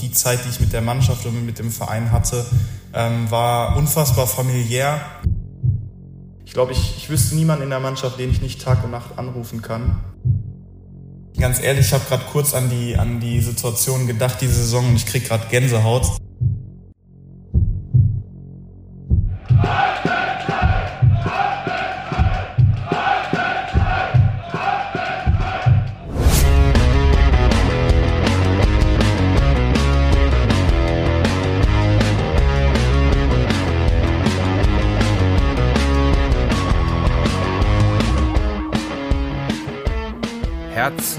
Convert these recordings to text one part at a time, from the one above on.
die Zeit, die ich mit der Mannschaft und mit dem Verein hatte, ähm, war unfassbar familiär. Ich glaube, ich, ich wüsste niemanden in der Mannschaft, den ich nicht Tag und Nacht anrufen kann. Ganz ehrlich, ich habe gerade kurz an die, an die Situation gedacht, diese Saison, und ich kriege gerade Gänsehaut.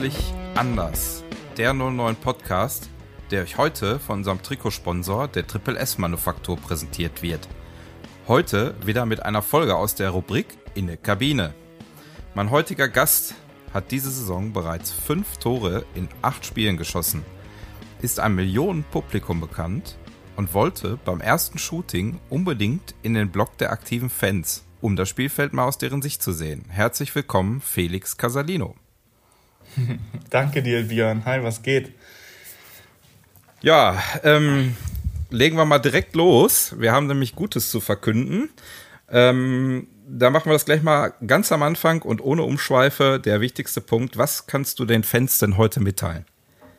Herzlich anders. Der 09 Podcast, der euch heute von unserem Trikotsponsor der Triple S Manufaktur präsentiert wird. Heute wieder mit einer Folge aus der Rubrik In der Kabine. Mein heutiger Gast hat diese Saison bereits fünf Tore in acht Spielen geschossen, ist einem Millionenpublikum bekannt und wollte beim ersten Shooting unbedingt in den Block der aktiven Fans, um das Spielfeld mal aus deren Sicht zu sehen. Herzlich willkommen, Felix Casalino. Danke dir, Björn. Hi, was geht? Ja, ähm, legen wir mal direkt los. Wir haben nämlich Gutes zu verkünden. Ähm, da machen wir das gleich mal ganz am Anfang und ohne Umschweife. Der wichtigste Punkt. Was kannst du den Fans denn heute mitteilen?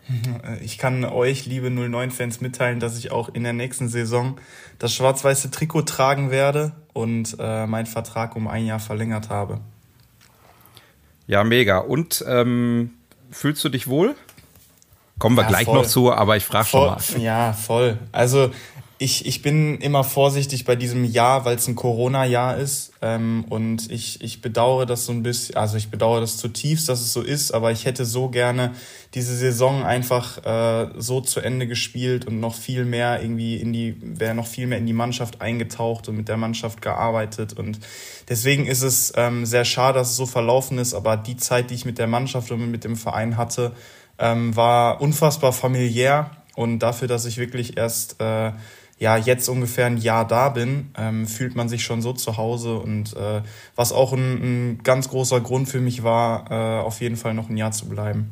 Ich kann euch, liebe 09-Fans, mitteilen, dass ich auch in der nächsten Saison das schwarz-weiße Trikot tragen werde und äh, meinen Vertrag um ein Jahr verlängert habe. Ja, mega. Und ähm, fühlst du dich wohl? Kommen wir ja, gleich voll. noch zu, aber ich frage schon mal. Ja, voll. Also ich, ich bin immer vorsichtig bei diesem Jahr, weil es ein Corona-Jahr ist. Ähm, und ich, ich bedauere das so ein bisschen, also ich bedauere das zutiefst, dass es so ist, aber ich hätte so gerne diese Saison einfach äh, so zu Ende gespielt und noch viel mehr irgendwie in die, wäre noch viel mehr in die Mannschaft eingetaucht und mit der Mannschaft gearbeitet. Und deswegen ist es ähm, sehr schade, dass es so verlaufen ist, aber die Zeit, die ich mit der Mannschaft und mit dem Verein hatte, ähm, war unfassbar familiär. Und dafür, dass ich wirklich erst äh, ja jetzt ungefähr ein Jahr da bin, ähm, fühlt man sich schon so zu Hause und äh, was auch ein, ein, ganz großer Grund für mich war, äh, auf jeden Fall noch ein Jahr zu bleiben.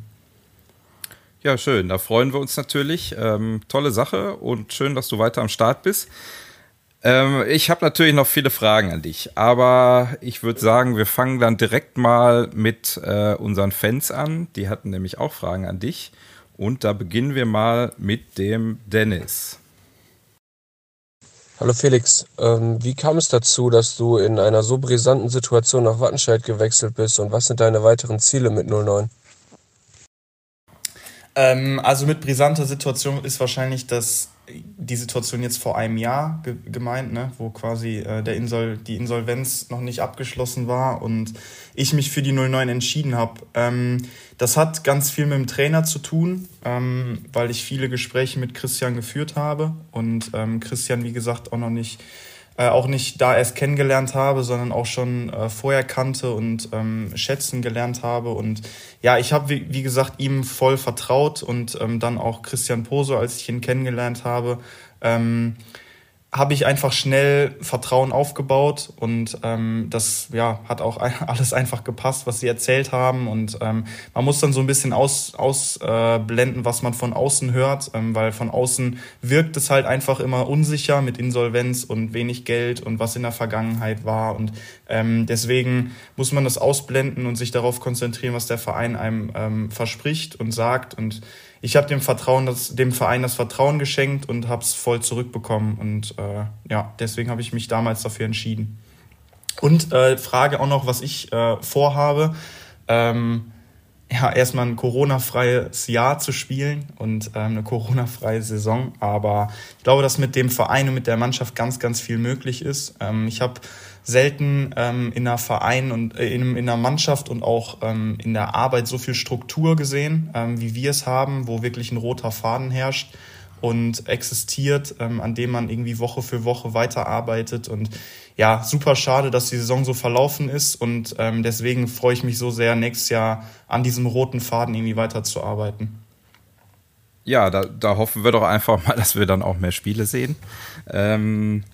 Ja, schön. Da freuen wir uns natürlich. Ähm, tolle Sache und schön, dass du weiter am Start bist. Ähm, ich habe natürlich noch viele Fragen an dich, aber ich würde sagen, wir fangen dann direkt mal mit äh, unseren Fans an. Die hatten nämlich auch Fragen an dich. Und da beginnen wir mal mit dem Dennis. Hallo Felix, ähm, wie kam es dazu, dass du in einer so brisanten Situation nach Wattenscheid gewechselt bist und was sind deine weiteren Ziele mit 09? Ähm, also mit brisanter Situation ist wahrscheinlich das die Situation jetzt vor einem Jahr ge gemeint, ne, wo quasi äh, der Insol die Insolvenz noch nicht abgeschlossen war und ich mich für die 09 entschieden habe. Ähm, das hat ganz viel mit dem Trainer zu tun, ähm, weil ich viele Gespräche mit Christian geführt habe und ähm, Christian, wie gesagt, auch noch nicht äh, auch nicht da erst kennengelernt habe, sondern auch schon äh, vorher kannte und ähm, schätzen gelernt habe. Und ja, ich habe, wie, wie, gesagt, ihm voll vertraut und ähm, dann auch Christian Poso, als ich ihn kennengelernt habe. Ähm, habe ich einfach schnell Vertrauen aufgebaut und ähm, das ja hat auch alles einfach gepasst, was sie erzählt haben und ähm, man muss dann so ein bisschen ausblenden, aus, äh, was man von außen hört, ähm, weil von außen wirkt es halt einfach immer unsicher mit Insolvenz und wenig Geld und was in der Vergangenheit war und ähm, deswegen muss man das ausblenden und sich darauf konzentrieren, was der Verein einem ähm, verspricht und sagt und ich habe dem Vertrauen, das, dem Verein das Vertrauen geschenkt und habe es voll zurückbekommen. Und äh, ja, deswegen habe ich mich damals dafür entschieden. Und äh, Frage auch noch, was ich äh, vorhabe. Ähm, ja, erstmal ein Corona-freies Jahr zu spielen und ähm, eine Corona-freie Saison. Aber ich glaube, dass mit dem Verein und mit der Mannschaft ganz, ganz viel möglich ist. Ähm, ich habe selten ähm, in einer Verein und äh, in, in einer Mannschaft und auch ähm, in der Arbeit so viel Struktur gesehen, ähm, wie wir es haben, wo wirklich ein roter Faden herrscht und existiert, ähm, an dem man irgendwie Woche für Woche weiterarbeitet. Und ja, super schade, dass die Saison so verlaufen ist. Und ähm, deswegen freue ich mich so sehr, nächstes Jahr an diesem roten Faden irgendwie weiterzuarbeiten. Ja, da, da hoffen wir doch einfach mal, dass wir dann auch mehr Spiele sehen. Ähm,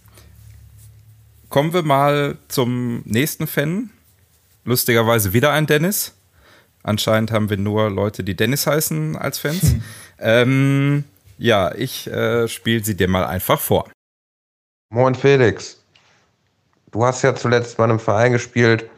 kommen wir mal zum nächsten Fan. Lustigerweise wieder ein Dennis. Anscheinend haben wir nur Leute, die Dennis heißen, als Fans. Hm. Ähm, Ja, ich äh, spiele sie dir mal einfach vor. Moin Felix. Du hast ja zuletzt bei einem Verein gespielt,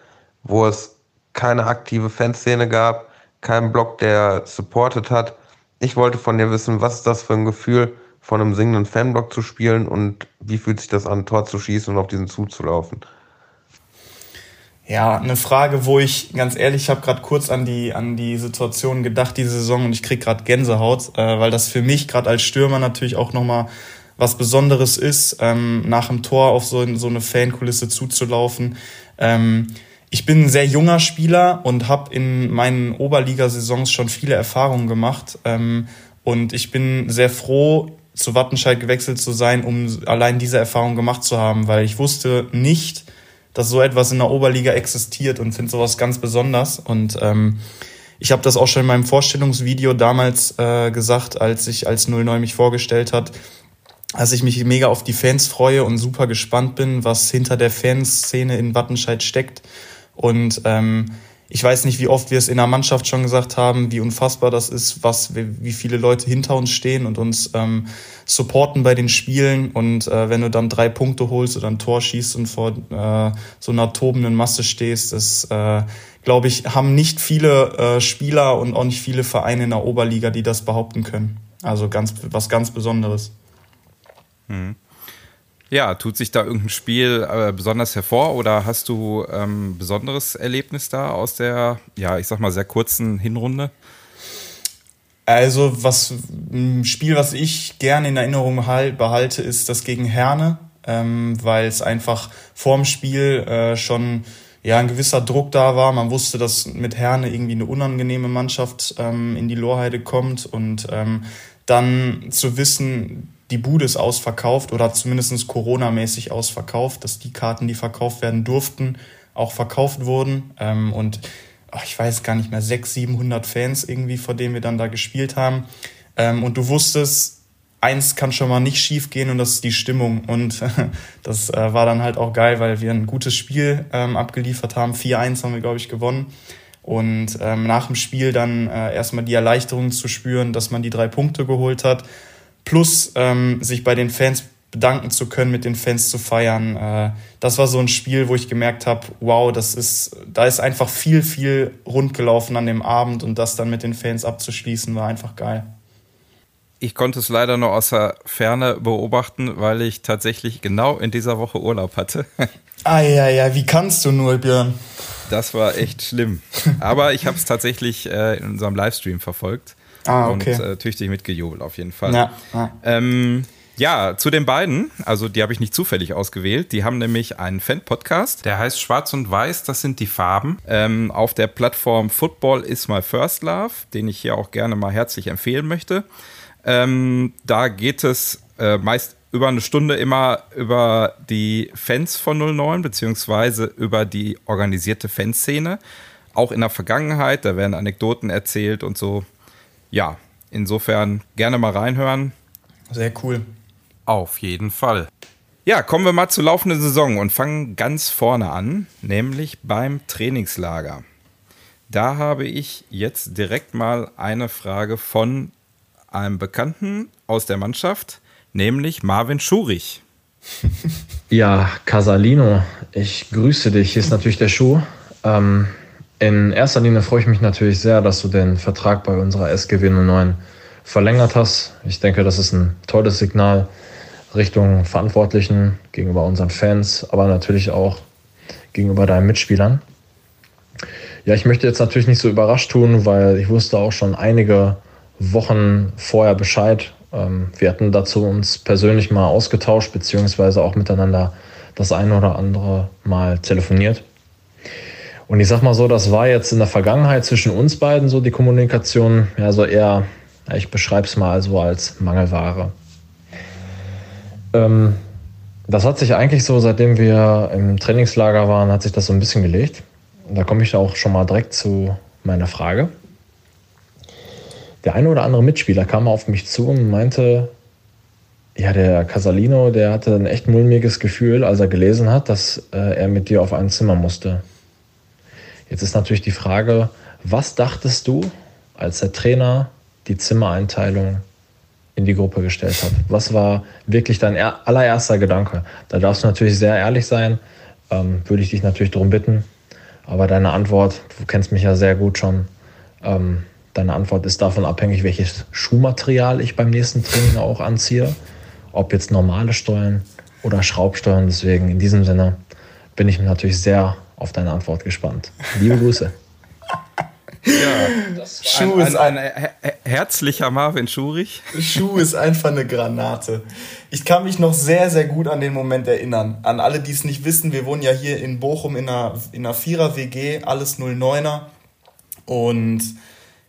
wo es keine aktive Fanszene gab, keinen Blog, der supportet hat. Ich wollte von dir wissen, was ist das für ein Gefühl, von einem singenden Fanblock zu spielen und wie fühlt sich das an, Tor zu schießen und auf diesen zuzulaufen? Ja, eine Frage, wo ich ganz ehrlich, ich habe gerade kurz an die an die Situation gedacht diese Saison und ich krieg gerade Gänsehaut, äh, weil das für mich gerade als Stürmer natürlich auch nochmal was Besonderes ist, ähm, nach dem Tor auf so, so eine Fankulisse zuzulaufen. Ähm, ich bin ein sehr junger Spieler und habe in meinen Oberligasaisons schon viele Erfahrungen gemacht ähm, und ich bin sehr froh, zu Wattenscheid gewechselt zu sein, um allein diese Erfahrung gemacht zu haben, weil ich wusste nicht dass so etwas in der Oberliga existiert und finde sowas ganz besonders. Und ähm, ich habe das auch schon in meinem Vorstellungsvideo damals äh, gesagt, als ich als 09 mich vorgestellt hat, dass ich mich mega auf die Fans freue und super gespannt bin, was hinter der Fanszene in Wattenscheid steckt. Und ähm, ich weiß nicht, wie oft wir es in der Mannschaft schon gesagt haben, wie unfassbar das ist, was, wie viele Leute hinter uns stehen und uns ähm, supporten bei den Spielen. Und äh, wenn du dann drei Punkte holst oder ein Tor schießt und vor äh, so einer tobenden Masse stehst, das, äh, glaube ich, haben nicht viele äh, Spieler und auch nicht viele Vereine in der Oberliga, die das behaupten können. Also ganz, was ganz Besonderes. Mhm. Ja, tut sich da irgendein Spiel äh, besonders hervor oder hast du ähm, besonderes Erlebnis da aus der, ja, ich sag mal, sehr kurzen Hinrunde? Also, was ein Spiel, was ich gerne in Erinnerung behalte, ist das gegen Herne, ähm, weil es einfach vorm Spiel äh, schon ja, ein gewisser Druck da war. Man wusste, dass mit Herne irgendwie eine unangenehme Mannschaft ähm, in die Lorheide kommt und ähm, dann zu wissen, die Bude ist ausverkauft oder zumindest Corona-mäßig ausverkauft, dass die Karten, die verkauft werden durften, auch verkauft wurden. Ähm, und ach, ich weiß gar nicht mehr, 600, 700 Fans irgendwie, vor denen wir dann da gespielt haben. Ähm, und du wusstest, eins kann schon mal nicht schief gehen und das ist die Stimmung. Und das äh, war dann halt auch geil, weil wir ein gutes Spiel ähm, abgeliefert haben. 4-1 haben wir, glaube ich, gewonnen. Und ähm, nach dem Spiel dann äh, erstmal die Erleichterung zu spüren, dass man die drei Punkte geholt hat plus ähm, sich bei den Fans bedanken zu können, mit den Fans zu feiern. Äh, das war so ein Spiel, wo ich gemerkt habe, wow, das ist, da ist einfach viel, viel rund gelaufen an dem Abend und das dann mit den Fans abzuschließen, war einfach geil. Ich konnte es leider nur aus der Ferne beobachten, weil ich tatsächlich genau in dieser Woche Urlaub hatte. Ah ja, ja, wie kannst du nur, Björn? Das war echt schlimm. Aber ich habe es tatsächlich äh, in unserem Livestream verfolgt. Ah, okay. Und äh, tüchtig mitgejubelt, auf jeden Fall. Ja, ja. Ähm, ja, zu den beiden, also die habe ich nicht zufällig ausgewählt. Die haben nämlich einen Fan-Podcast, der heißt Schwarz und Weiß, das sind die Farben. Ähm, auf der Plattform Football is my first love, den ich hier auch gerne mal herzlich empfehlen möchte. Ähm, da geht es äh, meist über eine Stunde immer über die Fans von 09, beziehungsweise über die organisierte Fanszene. Auch in der Vergangenheit, da werden Anekdoten erzählt und so ja, insofern gerne mal reinhören. Sehr cool. Auf jeden Fall. Ja, kommen wir mal zur laufenden Saison und fangen ganz vorne an, nämlich beim Trainingslager. Da habe ich jetzt direkt mal eine Frage von einem Bekannten aus der Mannschaft, nämlich Marvin Schurich. Ja, Casalino, ich grüße dich. Hier ist natürlich der Schuh. Ähm, in erster Linie freue ich mich natürlich sehr, dass du den Vertrag bei unserer SGW 09 verlängert hast. Ich denke, das ist ein tolles Signal Richtung Verantwortlichen, gegenüber unseren Fans, aber natürlich auch gegenüber deinen Mitspielern. Ja, ich möchte jetzt natürlich nicht so überrascht tun, weil ich wusste auch schon einige Wochen vorher Bescheid. Ähm, wir hatten dazu uns persönlich mal ausgetauscht, beziehungsweise auch miteinander das eine oder andere Mal telefoniert. Und ich sag mal so, das war jetzt in der Vergangenheit zwischen uns beiden so die Kommunikation, ja, so eher, ich beschreibe es mal so als Mangelware. Ähm, das hat sich eigentlich so, seitdem wir im Trainingslager waren, hat sich das so ein bisschen gelegt. Und da komme ich auch schon mal direkt zu meiner Frage. Der eine oder andere Mitspieler kam auf mich zu und meinte, ja, der Casalino, der hatte ein echt mulmiges Gefühl, als er gelesen hat, dass äh, er mit dir auf ein Zimmer musste. Jetzt ist natürlich die Frage, was dachtest du, als der Trainer die Zimmereinteilung in die Gruppe gestellt habe. Was war wirklich dein allererster Gedanke? Da darfst du natürlich sehr ehrlich sein, ähm, würde ich dich natürlich darum bitten. Aber deine Antwort, du kennst mich ja sehr gut schon, ähm, deine Antwort ist davon abhängig, welches Schuhmaterial ich beim nächsten Training auch anziehe. Ob jetzt normale Stollen oder Schraubstollen. Deswegen in diesem Sinne bin ich natürlich sehr auf deine Antwort gespannt. Liebe Grüße. Ja, Schuh ein, ist ein, ein, ein, herzlicher Marvin Schurich. Schuh ist einfach eine Granate. Ich kann mich noch sehr, sehr gut an den Moment erinnern. An alle, die es nicht wissen, wir wohnen ja hier in Bochum in einer, in einer Vierer-WG, alles 09er. Und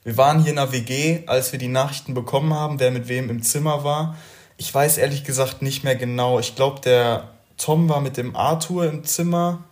wir waren hier in einer WG, als wir die Nachrichten bekommen haben, wer mit wem im Zimmer war. Ich weiß ehrlich gesagt nicht mehr genau. Ich glaube, der Tom war mit dem Arthur im Zimmer.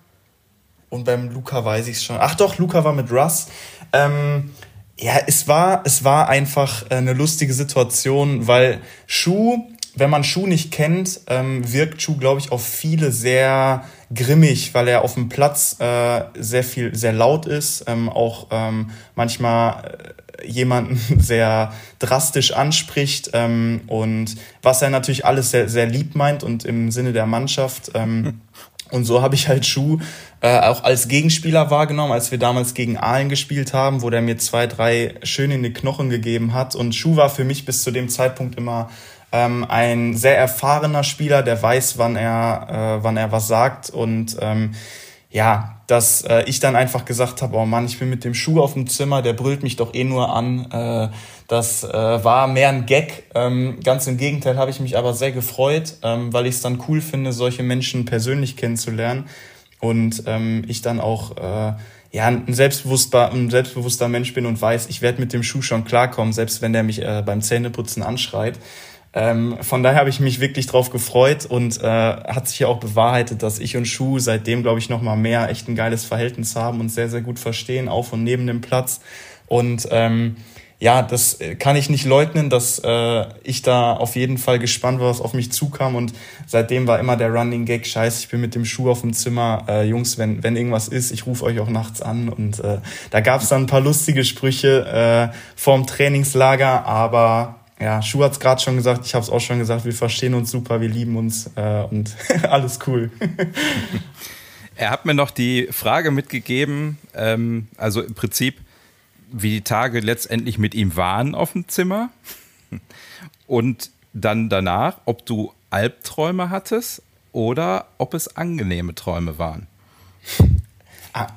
Und beim Luca weiß ich es schon. Ach doch, Luca war mit Russ. Ähm, ja, es war, es war einfach eine lustige Situation, weil Schuh, wenn man Schuh nicht kennt, ähm, wirkt Schuh, glaube ich, auf viele sehr grimmig, weil er auf dem Platz äh, sehr viel, sehr laut ist, ähm, auch ähm, manchmal äh, jemanden sehr drastisch anspricht ähm, und was er natürlich alles sehr, sehr lieb meint und im Sinne der Mannschaft. Ähm, und so habe ich halt Schuh äh, auch als Gegenspieler wahrgenommen, als wir damals gegen Aalen gespielt haben, wo der mir zwei, drei schön in die Knochen gegeben hat. Und Schuh war für mich bis zu dem Zeitpunkt immer ähm, ein sehr erfahrener Spieler, der weiß, wann er, äh, wann er was sagt. Und ähm, ja, dass äh, ich dann einfach gesagt habe, oh Mann, ich bin mit dem Schuh auf dem Zimmer, der brüllt mich doch eh nur an. Äh, das äh, war mehr ein Gag. Ähm, ganz im Gegenteil habe ich mich aber sehr gefreut, ähm, weil ich es dann cool finde, solche Menschen persönlich kennenzulernen. Und ähm, ich dann auch äh, ja, ein selbstbewusster, ein selbstbewusster Mensch bin und weiß, ich werde mit dem Schuh schon klarkommen, selbst wenn der mich äh, beim Zähneputzen anschreit. Ähm, von daher habe ich mich wirklich drauf gefreut und äh, hat sich ja auch bewahrheitet, dass ich und Schuh seitdem, glaube ich, noch mal mehr echt ein geiles Verhältnis haben und sehr, sehr gut verstehen, auf und neben dem Platz. Und ähm, ja, das kann ich nicht leugnen, dass äh, ich da auf jeden Fall gespannt war, was auf mich zukam. Und seitdem war immer der Running Gag, scheiße, ich bin mit dem Schuh auf dem Zimmer. Äh, Jungs, wenn, wenn irgendwas ist, ich rufe euch auch nachts an. Und äh, da gab es dann ein paar lustige Sprüche äh, vorm Trainingslager, aber ja, Schuh hat's gerade schon gesagt, ich habe es auch schon gesagt, wir verstehen uns super, wir lieben uns äh, und alles cool. er hat mir noch die Frage mitgegeben, ähm, also im Prinzip, wie die Tage letztendlich mit ihm waren auf dem Zimmer und dann danach, ob du Albträume hattest oder ob es angenehme Träume waren.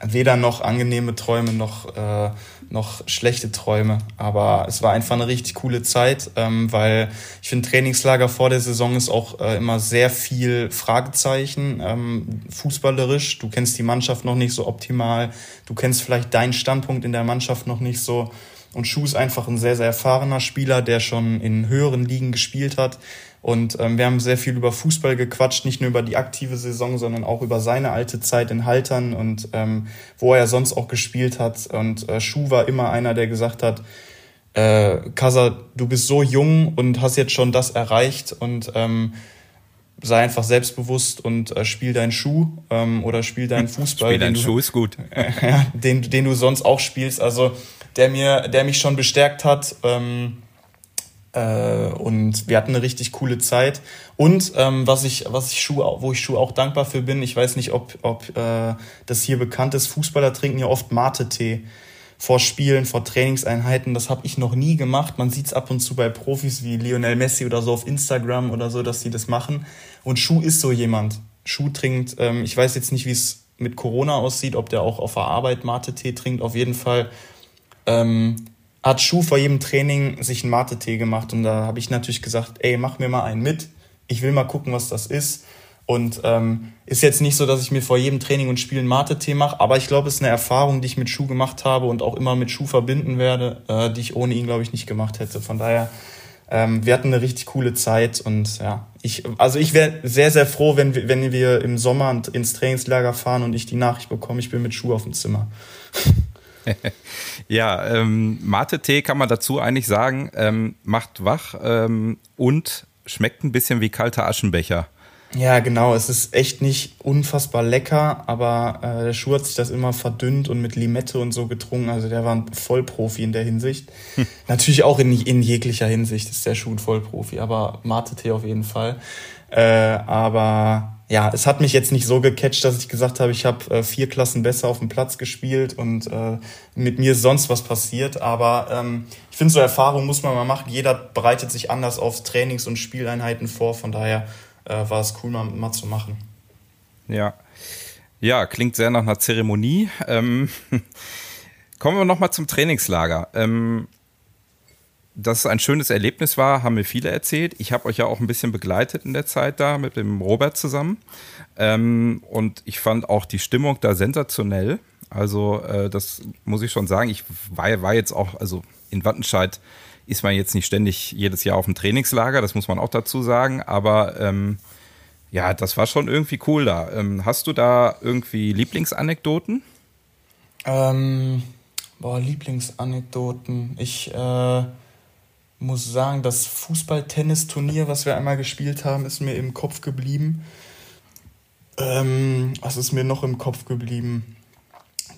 Weder noch angenehme Träume noch, äh, noch schlechte Träume. Aber es war einfach eine richtig coole Zeit, ähm, weil ich finde, Trainingslager vor der Saison ist auch äh, immer sehr viel Fragezeichen, ähm, fußballerisch. Du kennst die Mannschaft noch nicht so optimal. Du kennst vielleicht deinen Standpunkt in der Mannschaft noch nicht so. Und Schuh ist einfach ein sehr, sehr erfahrener Spieler, der schon in höheren Ligen gespielt hat und ähm, wir haben sehr viel über Fußball gequatscht, nicht nur über die aktive Saison, sondern auch über seine alte Zeit in Haltern und ähm, wo er sonst auch gespielt hat. Und äh, Schuh war immer einer, der gesagt hat, äh, Kasa, du bist so jung und hast jetzt schon das erreicht und ähm, sei einfach selbstbewusst und äh, spiel deinen Schuh ähm, oder spiel deinen Fußball. spiel deinen Schuh ist gut. Äh, den, den du sonst auch spielst. Also der mir, der mich schon bestärkt hat. Ähm, äh, und wir hatten eine richtig coole Zeit. Und ähm, was ich, was ich Schuh, wo ich Schuh auch dankbar für bin, ich weiß nicht, ob, ob äh, das hier bekannt ist, Fußballer trinken ja oft Mate-Tee vor Spielen, vor Trainingseinheiten. Das habe ich noch nie gemacht. Man sieht es ab und zu bei Profis wie Lionel Messi oder so auf Instagram oder so, dass sie das machen. Und Schuh ist so jemand. Schuh trinkt, ähm, ich weiß jetzt nicht, wie es mit Corona aussieht, ob der auch auf der Arbeit Mate-Tee trinkt. Auf jeden Fall ähm, hat Schuh vor jedem Training sich einen Mate-Tee gemacht und da habe ich natürlich gesagt, ey, mach mir mal einen mit. Ich will mal gucken, was das ist. Und ähm, ist jetzt nicht so, dass ich mir vor jedem Training und Spiel einen Mate-Tee mache, aber ich glaube, es ist eine Erfahrung, die ich mit Schuh gemacht habe und auch immer mit Schuh verbinden werde, äh, die ich ohne ihn, glaube ich, nicht gemacht hätte. Von daher, ähm, wir hatten eine richtig coole Zeit und ja, ich, also ich wäre sehr, sehr froh, wenn wir, wenn wir im Sommer ins Trainingslager fahren und ich die Nachricht bekomme, ich bin mit Schuh auf dem Zimmer. ja, ähm, Mate-Tee kann man dazu eigentlich sagen, ähm, macht wach ähm, und schmeckt ein bisschen wie kalter Aschenbecher. Ja, genau. Es ist echt nicht unfassbar lecker, aber äh, der Schuh hat sich das immer verdünnt und mit Limette und so getrunken. Also der war ein Vollprofi in der Hinsicht. Hm. Natürlich auch in, in jeglicher Hinsicht ist der Schuh ein Vollprofi, aber Mate-Tee auf jeden Fall. Äh, aber ja, es hat mich jetzt nicht so gecatcht, dass ich gesagt habe, ich habe äh, vier Klassen besser auf dem Platz gespielt und äh, mit mir ist sonst was passiert. Aber ähm, ich finde, so Erfahrung muss man mal machen. Jeder bereitet sich anders auf Trainings- und Spieleinheiten vor. Von daher äh, war es cool, mal, mal zu machen. Ja. Ja, klingt sehr nach einer Zeremonie. Ähm, kommen wir nochmal zum Trainingslager. Ähm, dass es ein schönes Erlebnis war, haben mir viele erzählt. Ich habe euch ja auch ein bisschen begleitet in der Zeit da mit dem Robert zusammen. Ähm, und ich fand auch die Stimmung da sensationell. Also, äh, das muss ich schon sagen. Ich war, war jetzt auch, also in Wattenscheid ist man jetzt nicht ständig jedes Jahr auf dem Trainingslager, das muss man auch dazu sagen, aber ähm, ja, das war schon irgendwie cool da. Ähm, hast du da irgendwie Lieblingsanekdoten? Ähm, boah, Lieblingsanekdoten. Ich äh, muss sagen, das Fußball-Tennis-Turnier, was wir einmal gespielt haben, ist mir im Kopf geblieben. Ähm, was ist mir noch im Kopf geblieben?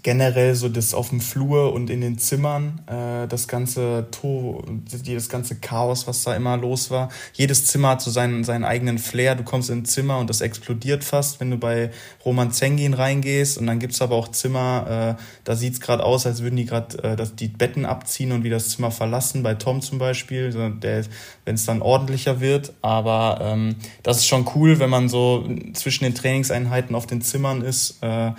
Generell so das auf dem Flur und in den Zimmern, äh, das ganze to das ganze Chaos, was da immer los war. Jedes Zimmer hat so seinen, seinen eigenen Flair. Du kommst in ein Zimmer und das explodiert fast, wenn du bei Roman Zengin reingehst. Und dann gibt's aber auch Zimmer, äh, da sieht's gerade aus, als würden die gerade äh, die Betten abziehen und wieder das Zimmer verlassen. Bei Tom zum Beispiel, wenn es dann ordentlicher wird. Aber ähm, das ist schon cool, wenn man so zwischen den Trainingseinheiten auf den Zimmern ist. Äh,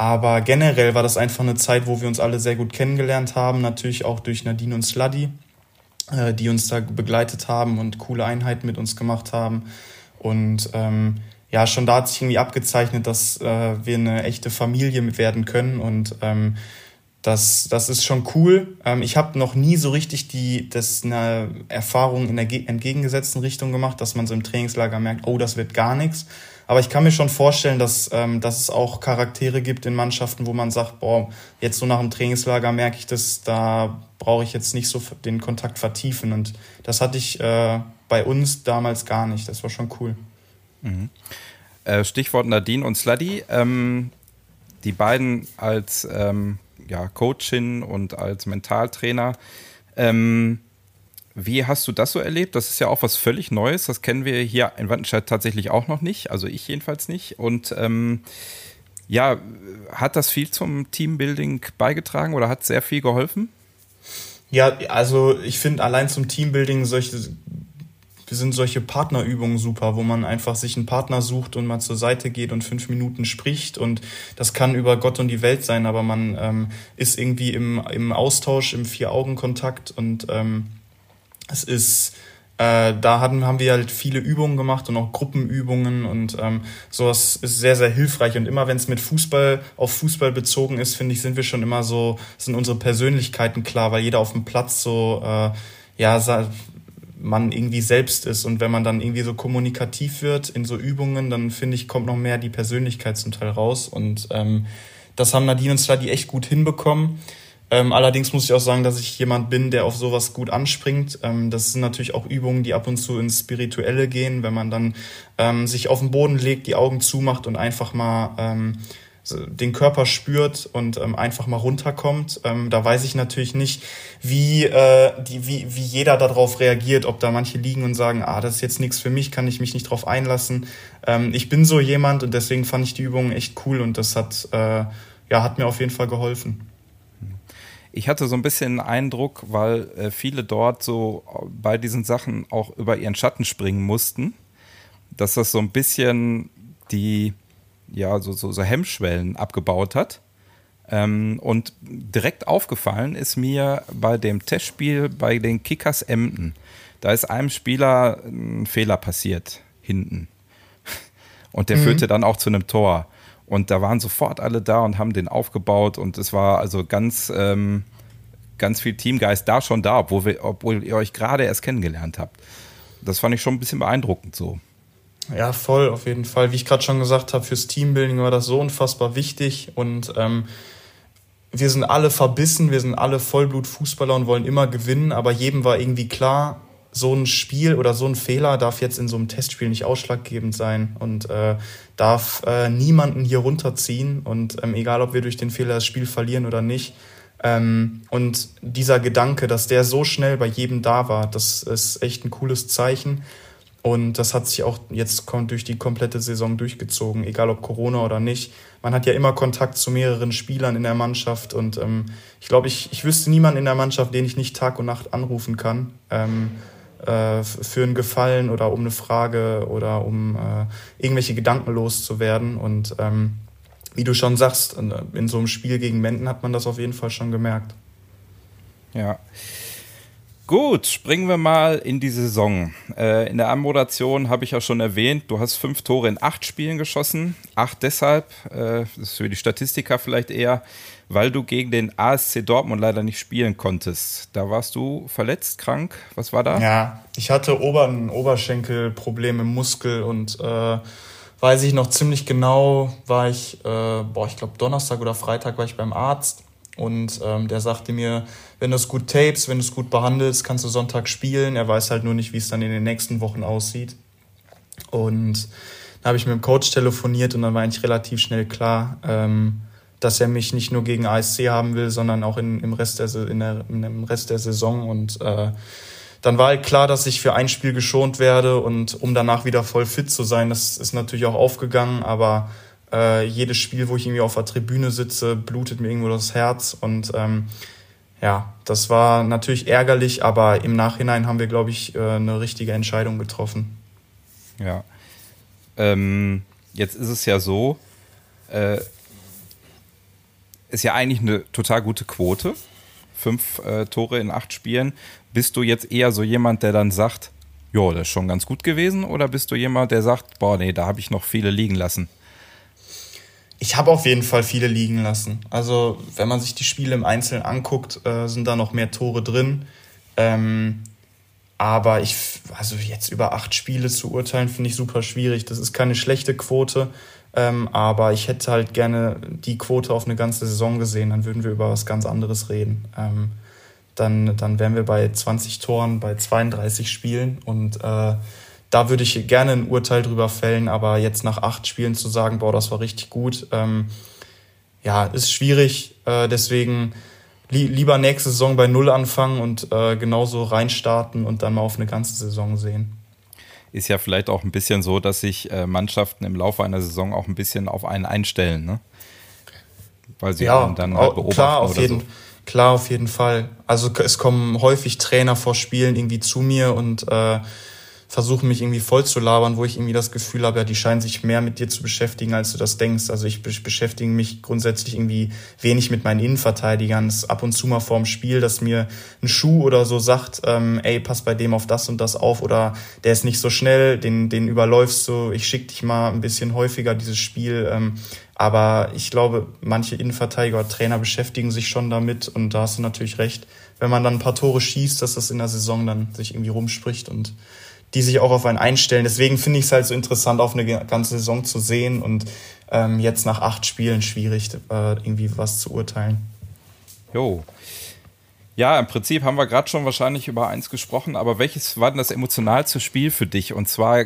aber generell war das einfach eine Zeit, wo wir uns alle sehr gut kennengelernt haben, natürlich auch durch Nadine und Sluddy, äh, die uns da begleitet haben und coole Einheiten mit uns gemacht haben. Und ähm, ja, schon da hat sich irgendwie abgezeichnet, dass äh, wir eine echte Familie werden können und ähm, das, das ist schon cool. Ähm, ich habe noch nie so richtig die, das eine Erfahrung in der entgegengesetzten Richtung gemacht, dass man so im Trainingslager merkt, oh, das wird gar nichts. Aber ich kann mir schon vorstellen, dass, ähm, dass es auch Charaktere gibt in Mannschaften, wo man sagt, boah, jetzt so nach dem Trainingslager merke ich das, da brauche ich jetzt nicht so den Kontakt vertiefen. Und das hatte ich äh, bei uns damals gar nicht. Das war schon cool. Mhm. Äh, Stichwort Nadine und Sluddy. Ähm, die beiden als ähm, ja, Coachin und als Mentaltrainer. Ähm, wie hast du das so erlebt? Das ist ja auch was völlig Neues. Das kennen wir hier in Wattenscheid tatsächlich auch noch nicht. Also ich jedenfalls nicht. Und ähm, ja, hat das viel zum Teambuilding beigetragen oder hat sehr viel geholfen? Ja, also ich finde allein zum Teambuilding solche sind solche Partnerübungen super, wo man einfach sich einen Partner sucht und mal zur Seite geht und fünf Minuten spricht. Und das kann über Gott und die Welt sein, aber man ähm, ist irgendwie im, im Austausch, im Vier-Augen-Kontakt und ähm, es ist, äh, da hatten, haben wir halt viele Übungen gemacht und auch Gruppenübungen und ähm, sowas ist sehr, sehr hilfreich. Und immer wenn es mit Fußball auf Fußball bezogen ist, finde ich, sind wir schon immer so, sind unsere Persönlichkeiten klar, weil jeder auf dem Platz so, äh, ja, man irgendwie selbst ist. Und wenn man dann irgendwie so kommunikativ wird in so Übungen, dann finde ich, kommt noch mehr die Persönlichkeit zum Teil raus. Und ähm, das haben Nadine und Sladi echt gut hinbekommen. Ähm, allerdings muss ich auch sagen, dass ich jemand bin, der auf sowas gut anspringt. Ähm, das sind natürlich auch Übungen, die ab und zu ins Spirituelle gehen, wenn man dann ähm, sich auf den Boden legt, die Augen zumacht und einfach mal ähm, den Körper spürt und ähm, einfach mal runterkommt. Ähm, da weiß ich natürlich nicht, wie, äh, die, wie, wie jeder darauf reagiert, ob da manche liegen und sagen, ah, das ist jetzt nichts für mich, kann ich mich nicht drauf einlassen. Ähm, ich bin so jemand und deswegen fand ich die Übung echt cool und das hat, äh, ja, hat mir auf jeden Fall geholfen. Ich hatte so ein bisschen den Eindruck, weil äh, viele dort so bei diesen Sachen auch über ihren Schatten springen mussten, dass das so ein bisschen die, ja, so, so, so Hemmschwellen abgebaut hat. Ähm, und direkt aufgefallen ist mir bei dem Testspiel bei den Kickers Emden. Da ist einem Spieler ein Fehler passiert hinten. Und der mhm. führte dann auch zu einem Tor. Und da waren sofort alle da und haben den aufgebaut und es war also ganz, ähm, ganz viel Teamgeist da schon da, obwohl, wir, obwohl ihr euch gerade erst kennengelernt habt. Das fand ich schon ein bisschen beeindruckend so. Ja, voll, auf jeden Fall. Wie ich gerade schon gesagt habe, fürs Teambuilding war das so unfassbar wichtig und ähm, wir sind alle verbissen, wir sind alle Vollblut-Fußballer und wollen immer gewinnen, aber jedem war irgendwie klar, so ein Spiel oder so ein Fehler darf jetzt in so einem Testspiel nicht ausschlaggebend sein und äh, darf äh, niemanden hier runterziehen. Und ähm, egal, ob wir durch den Fehler das Spiel verlieren oder nicht. Ähm, und dieser Gedanke, dass der so schnell bei jedem da war, das ist echt ein cooles Zeichen. Und das hat sich auch jetzt durch die komplette Saison durchgezogen, egal ob Corona oder nicht. Man hat ja immer Kontakt zu mehreren Spielern in der Mannschaft und ähm, ich glaube, ich, ich wüsste niemanden in der Mannschaft, den ich nicht Tag und Nacht anrufen kann. Ähm, äh, für einen Gefallen oder um eine Frage oder um äh, irgendwelche Gedanken loszuwerden. Und ähm, wie du schon sagst, in so einem Spiel gegen Menden hat man das auf jeden Fall schon gemerkt. Ja. Gut, springen wir mal in die Saison. Äh, in der Anmoderation habe ich ja schon erwähnt, du hast fünf Tore in acht Spielen geschossen. Acht deshalb, äh, das ist für die Statistiker vielleicht eher, weil du gegen den ASC Dortmund leider nicht spielen konntest. Da warst du verletzt, krank. Was war da? Ja, ich hatte Ober Oberschenkelprobleme im Muskel und äh, weiß ich noch ziemlich genau, war ich, äh, boah, ich glaube Donnerstag oder Freitag war ich beim Arzt und ähm, der sagte mir, wenn du es gut tapes, wenn du es gut behandelst, kannst du Sonntag spielen. Er weiß halt nur nicht, wie es dann in den nächsten Wochen aussieht. Und da habe ich mit dem Coach telefoniert und dann war eigentlich relativ schnell klar, ähm, dass er mich nicht nur gegen ASC haben will, sondern auch in, im, Rest der, in der, im Rest der Saison. Und äh, dann war halt klar, dass ich für ein Spiel geschont werde und um danach wieder voll fit zu sein, das ist natürlich auch aufgegangen, aber äh, jedes Spiel, wo ich irgendwie auf der Tribüne sitze, blutet mir irgendwo das Herz. Und ähm, ja, das war natürlich ärgerlich, aber im Nachhinein haben wir, glaube ich, äh, eine richtige Entscheidung getroffen. Ja. Ähm, jetzt ist es ja so, äh, ist ja eigentlich eine total gute Quote. Fünf äh, Tore in acht Spielen. Bist du jetzt eher so jemand, der dann sagt, jo, das ist schon ganz gut gewesen? Oder bist du jemand, der sagt, boah, nee, da habe ich noch viele liegen lassen? Ich habe auf jeden Fall viele liegen lassen. Also, wenn man sich die Spiele im Einzelnen anguckt, äh, sind da noch mehr Tore drin. Ähm, aber ich, also jetzt über acht Spiele zu urteilen, finde ich super schwierig. Das ist keine schlechte Quote. Ähm, aber ich hätte halt gerne die Quote auf eine ganze Saison gesehen. Dann würden wir über was ganz anderes reden. Ähm, dann, dann wären wir bei 20 Toren, bei 32 Spielen. Und äh, da würde ich gerne ein Urteil drüber fällen, aber jetzt nach acht Spielen zu sagen, boah, das war richtig gut, ähm, ja, ist schwierig. Äh, deswegen li lieber nächste Saison bei Null anfangen und äh, genauso reinstarten und dann mal auf eine ganze Saison sehen. Ist ja vielleicht auch ein bisschen so, dass sich äh, Mannschaften im Laufe einer Saison auch ein bisschen auf einen einstellen, ne? Weil sie ja, dann halt beobachten klar, auf jeden, so. Klar, auf jeden Fall. Also es kommen häufig Trainer vor Spielen irgendwie zu mir und äh, versuchen mich irgendwie voll zu labern, wo ich irgendwie das Gefühl habe, ja, die scheinen sich mehr mit dir zu beschäftigen, als du das denkst. Also ich beschäftige mich grundsätzlich irgendwie wenig mit meinen Innenverteidigern. Es ist ab und zu mal vorm Spiel, dass mir ein Schuh oder so sagt, ähm, ey, pass bei dem auf das und das auf oder der ist nicht so schnell, den, den überläufst du, ich schick dich mal ein bisschen häufiger dieses Spiel. Ähm, aber ich glaube, manche Innenverteidiger oder Trainer beschäftigen sich schon damit und da hast du natürlich recht. Wenn man dann ein paar Tore schießt, dass das in der Saison dann sich irgendwie rumspricht und die sich auch auf einen einstellen. Deswegen finde ich es halt so interessant, auf eine ganze Saison zu sehen und ähm, jetzt nach acht Spielen schwierig, äh, irgendwie was zu urteilen. Jo. Ja, im Prinzip haben wir gerade schon wahrscheinlich über eins gesprochen, aber welches war denn das emotionalste Spiel für dich? Und zwar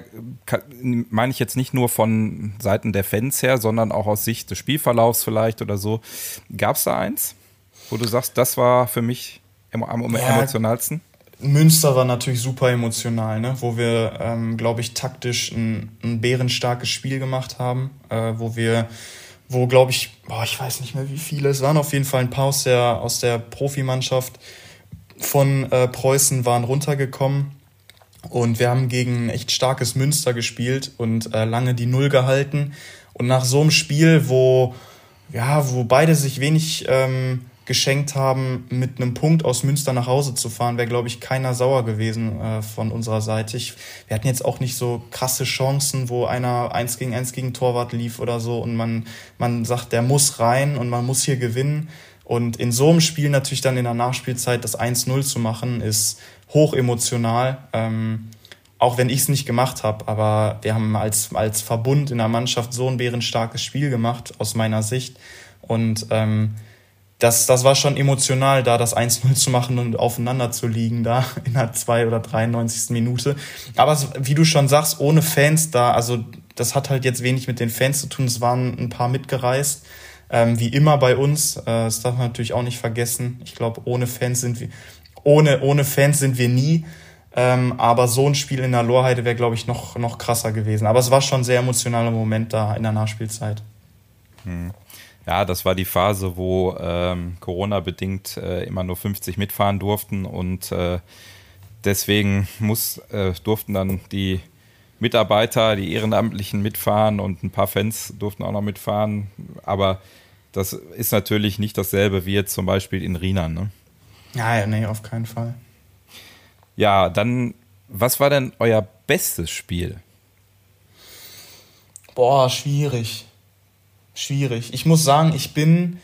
meine ich jetzt nicht nur von Seiten der Fans her, sondern auch aus Sicht des Spielverlaufs vielleicht oder so. Gab es da eins, wo du sagst, das war für mich am, am ja, emotionalsten? Münster war natürlich super emotional, ne? wo wir, ähm, glaube ich, taktisch ein, ein bärenstarkes Spiel gemacht haben, äh, wo wir, wo, glaube ich, boah, ich weiß nicht mehr wie viele, es waren auf jeden Fall ein paar aus der, aus der Profimannschaft von äh, Preußen waren runtergekommen und wir haben gegen ein echt starkes Münster gespielt und äh, lange die Null gehalten. Und nach so einem Spiel, wo, ja, wo beide sich wenig ähm, geschenkt haben, mit einem Punkt aus Münster nach Hause zu fahren, wäre, glaube ich, keiner sauer gewesen äh, von unserer Seite. Ich, wir hatten jetzt auch nicht so krasse Chancen, wo einer eins gegen eins gegen Torwart lief oder so und man, man sagt, der muss rein und man muss hier gewinnen. Und in so einem Spiel natürlich dann in der Nachspielzeit das 1-0 zu machen, ist hoch emotional. Ähm, auch wenn ich es nicht gemacht habe, aber wir haben als, als Verbund in der Mannschaft so ein bärenstarkes Spiel gemacht, aus meiner Sicht. Und ähm, das, das war schon emotional, da das 1-0 zu machen und aufeinander zu liegen, da in der 2 oder 93. Minute. Aber wie du schon sagst, ohne Fans da, also das hat halt jetzt wenig mit den Fans zu tun. Es waren ein paar mitgereist, ähm, wie immer bei uns. Äh, das darf man natürlich auch nicht vergessen. Ich glaube, ohne Fans sind wir, ohne, ohne Fans sind wir nie. Ähm, aber so ein Spiel in der Lorheide wäre, glaube ich, noch, noch krasser gewesen. Aber es war schon ein sehr emotionaler Moment da in der Nachspielzeit. Hm. Ja, das war die Phase, wo ähm, Corona-bedingt äh, immer nur 50 mitfahren durften und äh, deswegen muss, äh, durften dann die Mitarbeiter, die Ehrenamtlichen mitfahren und ein paar Fans durften auch noch mitfahren. Aber das ist natürlich nicht dasselbe wie jetzt zum Beispiel in Rina. Ne? Ja, ja, nee, auf keinen Fall. Ja, dann, was war denn euer bestes Spiel? Boah, schwierig schwierig. Ich muss sagen, ich bin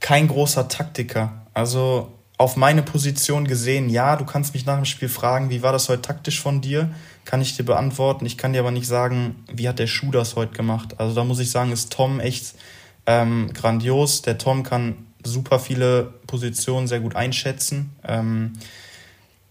kein großer Taktiker. Also auf meine Position gesehen, ja, du kannst mich nach dem Spiel fragen, wie war das heute taktisch von dir? Kann ich dir beantworten. Ich kann dir aber nicht sagen, wie hat der Schuh das heute gemacht. Also da muss ich sagen, ist Tom echt ähm, grandios. Der Tom kann super viele Positionen sehr gut einschätzen. Ähm,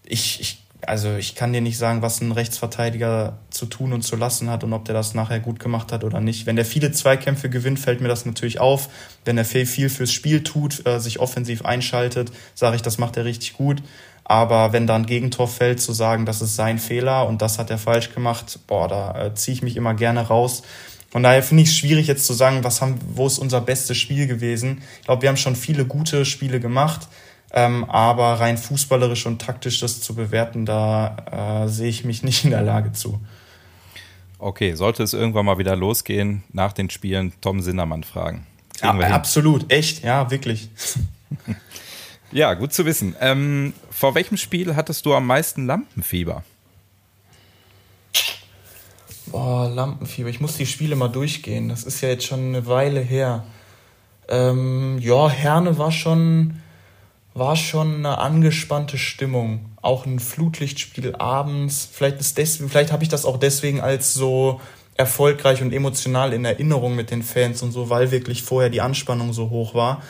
ich, ich also ich kann dir nicht sagen, was ein Rechtsverteidiger zu tun und zu lassen hat und ob der das nachher gut gemacht hat oder nicht. Wenn der viele Zweikämpfe gewinnt, fällt mir das natürlich auf. Wenn er viel fürs Spiel tut, äh, sich offensiv einschaltet, sage ich, das macht er richtig gut. Aber wenn da ein Gegentor fällt, zu sagen, das ist sein Fehler und das hat er falsch gemacht, boah, da äh, ziehe ich mich immer gerne raus. Von daher finde ich es schwierig jetzt zu sagen, was haben, wo ist unser bestes Spiel gewesen. Ich glaube, wir haben schon viele gute Spiele gemacht. Ähm, aber rein fußballerisch und taktisch das zu bewerten, da äh, sehe ich mich nicht in der Lage zu. Okay, sollte es irgendwann mal wieder losgehen, nach den Spielen Tom Sinnermann fragen. Ja, absolut, echt, ja, wirklich. ja, gut zu wissen. Ähm, vor welchem Spiel hattest du am meisten Lampenfieber? Boah, Lampenfieber. Ich muss die Spiele mal durchgehen. Das ist ja jetzt schon eine Weile her. Ähm, ja, Herne war schon war schon eine angespannte Stimmung. Auch ein Flutlichtspiel abends. Vielleicht, ist deswegen, vielleicht habe ich das auch deswegen als so erfolgreich und emotional in Erinnerung mit den Fans und so, weil wirklich vorher die Anspannung so hoch war.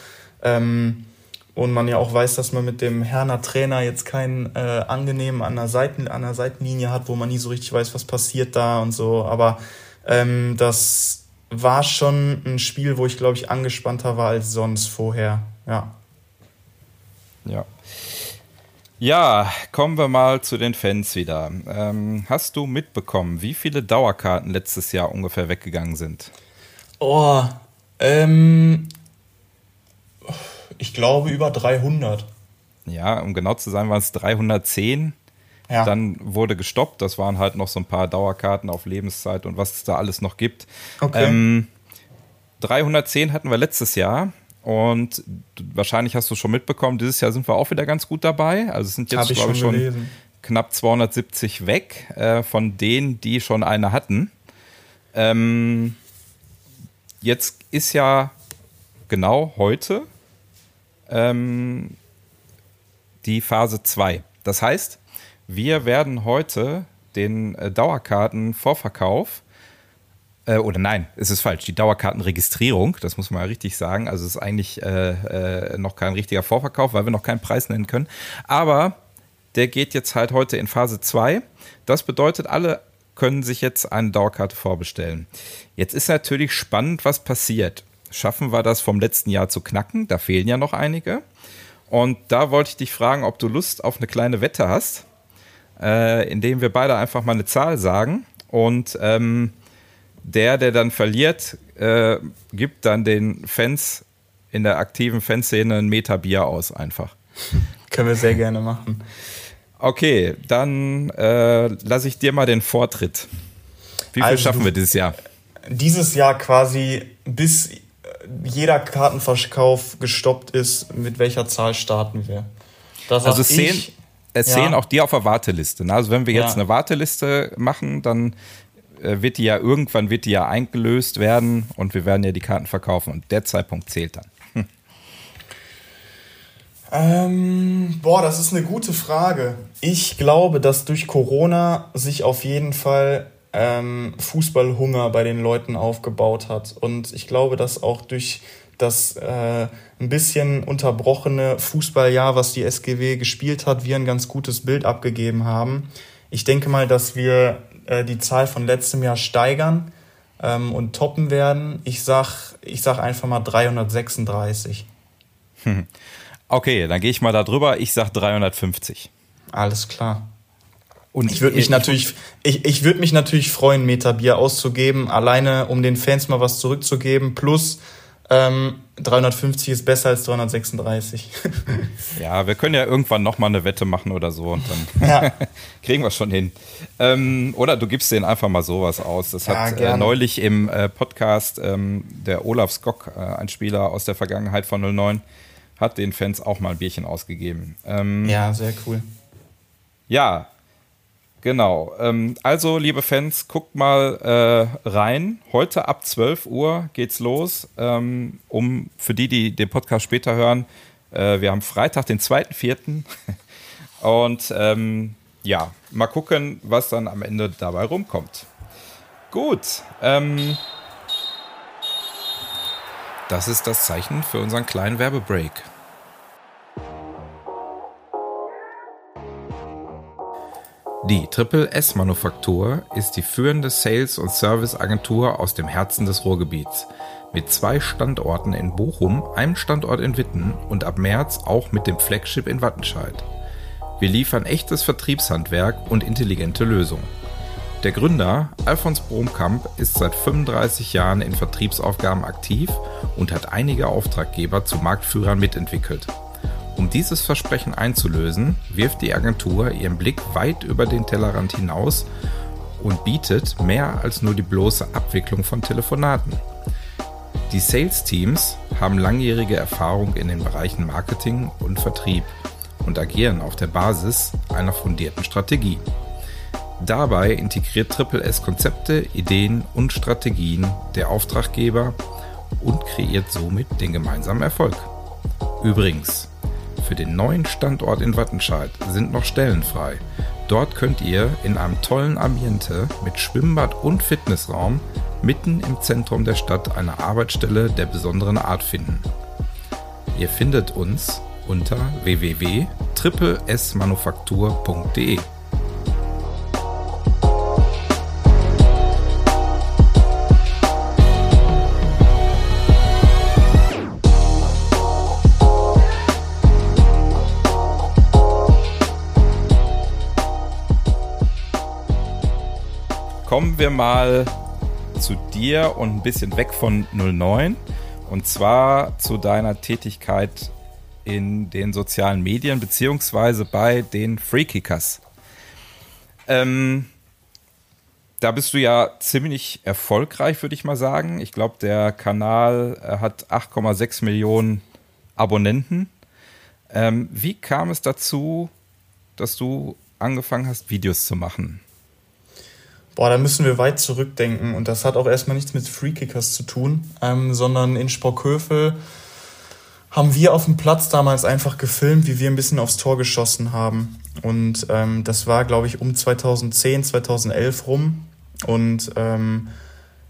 Ähm, und man ja auch weiß, dass man mit dem Herner Trainer jetzt keinen äh, angenehmen an der, Seiten, an der Seitenlinie hat, wo man nie so richtig weiß, was passiert da und so. Aber ähm, das war schon ein Spiel, wo ich, glaube ich, angespannter war als sonst vorher. Ja. Ja. Ja, kommen wir mal zu den Fans wieder. Ähm, hast du mitbekommen, wie viele Dauerkarten letztes Jahr ungefähr weggegangen sind? Oh, ähm, ich glaube über 300. Ja, um genau zu sein, waren es 310. Ja. Dann wurde gestoppt. Das waren halt noch so ein paar Dauerkarten auf Lebenszeit und was es da alles noch gibt. Okay. Ähm, 310 hatten wir letztes Jahr. Und wahrscheinlich hast du schon mitbekommen, dieses Jahr sind wir auch wieder ganz gut dabei. Also es sind jetzt, glaube ich, schon gelesen. knapp 270 weg äh, von denen, die schon eine hatten. Ähm, jetzt ist ja genau heute ähm, die Phase 2. Das heißt, wir werden heute den äh, Dauerkarten-Vorverkauf äh, oder nein, es ist falsch, die Dauerkartenregistrierung, das muss man ja richtig sagen. Also es ist eigentlich äh, äh, noch kein richtiger Vorverkauf, weil wir noch keinen Preis nennen können. Aber der geht jetzt halt heute in Phase 2. Das bedeutet, alle können sich jetzt eine Dauerkarte vorbestellen. Jetzt ist natürlich spannend, was passiert. Schaffen wir das vom letzten Jahr zu knacken? Da fehlen ja noch einige. Und da wollte ich dich fragen, ob du Lust auf eine kleine Wette hast, äh, indem wir beide einfach mal eine Zahl sagen. Und ähm, der, der dann verliert, äh, gibt dann den Fans in der aktiven Fanszene ein Meter Bier aus einfach. Können wir sehr gerne machen. Okay, dann äh, lasse ich dir mal den Vortritt. Wie viel also schaffen wir dieses Jahr? Dieses Jahr quasi bis jeder Kartenverkauf gestoppt ist, mit welcher Zahl starten wir? Das also zehn, es ja. zählen auch die auf der Warteliste. Ne? Also wenn wir jetzt ja. eine Warteliste machen, dann wird die ja irgendwann wird die ja eingelöst werden und wir werden ja die Karten verkaufen und der Zeitpunkt zählt dann. Hm. Ähm, boah, das ist eine gute Frage. Ich glaube, dass durch Corona sich auf jeden Fall ähm, Fußballhunger bei den Leuten aufgebaut hat. Und ich glaube, dass auch durch das äh, ein bisschen unterbrochene Fußballjahr, was die SGW gespielt hat, wir ein ganz gutes Bild abgegeben haben. Ich denke mal, dass wir äh, die Zahl von letztem Jahr steigern ähm, und toppen werden. Ich sag, ich sag einfach mal 336. Okay, dann gehe ich mal da drüber. Ich sag 350. Alles klar. Und ich würde mich natürlich, ich, ich würde mich natürlich freuen, Meter Bier auszugeben, alleine um den Fans mal was zurückzugeben. Plus ähm, 350 ist besser als 336. ja, wir können ja irgendwann nochmal eine Wette machen oder so und dann ja. kriegen wir schon hin. Ähm, oder du gibst denen einfach mal sowas aus. Das ja, hat äh, neulich im äh, Podcast ähm, der Olaf Skock, äh, ein Spieler aus der Vergangenheit von 09, hat den Fans auch mal ein Bierchen ausgegeben. Ähm, ja, sehr cool. Ja, Genau. Ähm, also, liebe Fans, guckt mal äh, rein. Heute ab 12 Uhr geht's los. Ähm, um für die, die den Podcast später hören, äh, wir haben Freitag, den 2.4. Und ähm, ja, mal gucken, was dann am Ende dabei rumkommt. Gut. Ähm, das ist das Zeichen für unseren kleinen Werbebreak. Die Triple S Manufaktur ist die führende Sales- und Serviceagentur aus dem Herzen des Ruhrgebiets. Mit zwei Standorten in Bochum, einem Standort in Witten und ab März auch mit dem Flagship in Wattenscheid. Wir liefern echtes Vertriebshandwerk und intelligente Lösungen. Der Gründer, Alfons Bromkamp, ist seit 35 Jahren in Vertriebsaufgaben aktiv und hat einige Auftraggeber zu Marktführern mitentwickelt. Um dieses Versprechen einzulösen, wirft die Agentur ihren Blick weit über den Tellerrand hinaus und bietet mehr als nur die bloße Abwicklung von Telefonaten. Die Sales-Teams haben langjährige Erfahrung in den Bereichen Marketing und Vertrieb und agieren auf der Basis einer fundierten Strategie. Dabei integriert Triple S Konzepte, Ideen und Strategien der Auftraggeber und kreiert somit den gemeinsamen Erfolg. Übrigens, für den neuen Standort in Wattenscheid sind noch Stellen frei. Dort könnt ihr in einem tollen Ambiente mit Schwimmbad und Fitnessraum mitten im Zentrum der Stadt eine Arbeitsstelle der besonderen Art finden. Ihr findet uns unter www.triplesmanufaktur.de. kommen wir mal zu dir und ein bisschen weg von 09. Und zwar zu deiner Tätigkeit in den sozialen Medien, beziehungsweise bei den Freekickers. Ähm, da bist du ja ziemlich erfolgreich, würde ich mal sagen. Ich glaube, der Kanal äh, hat 8,6 Millionen Abonnenten. Ähm, wie kam es dazu, dass du angefangen hast, Videos zu machen? Boah, da müssen wir weit zurückdenken. Und das hat auch erstmal nichts mit Freekickers zu tun, ähm, sondern in Sprockhövel haben wir auf dem Platz damals einfach gefilmt, wie wir ein bisschen aufs Tor geschossen haben. Und ähm, das war, glaube ich, um 2010, 2011 rum. Und ähm,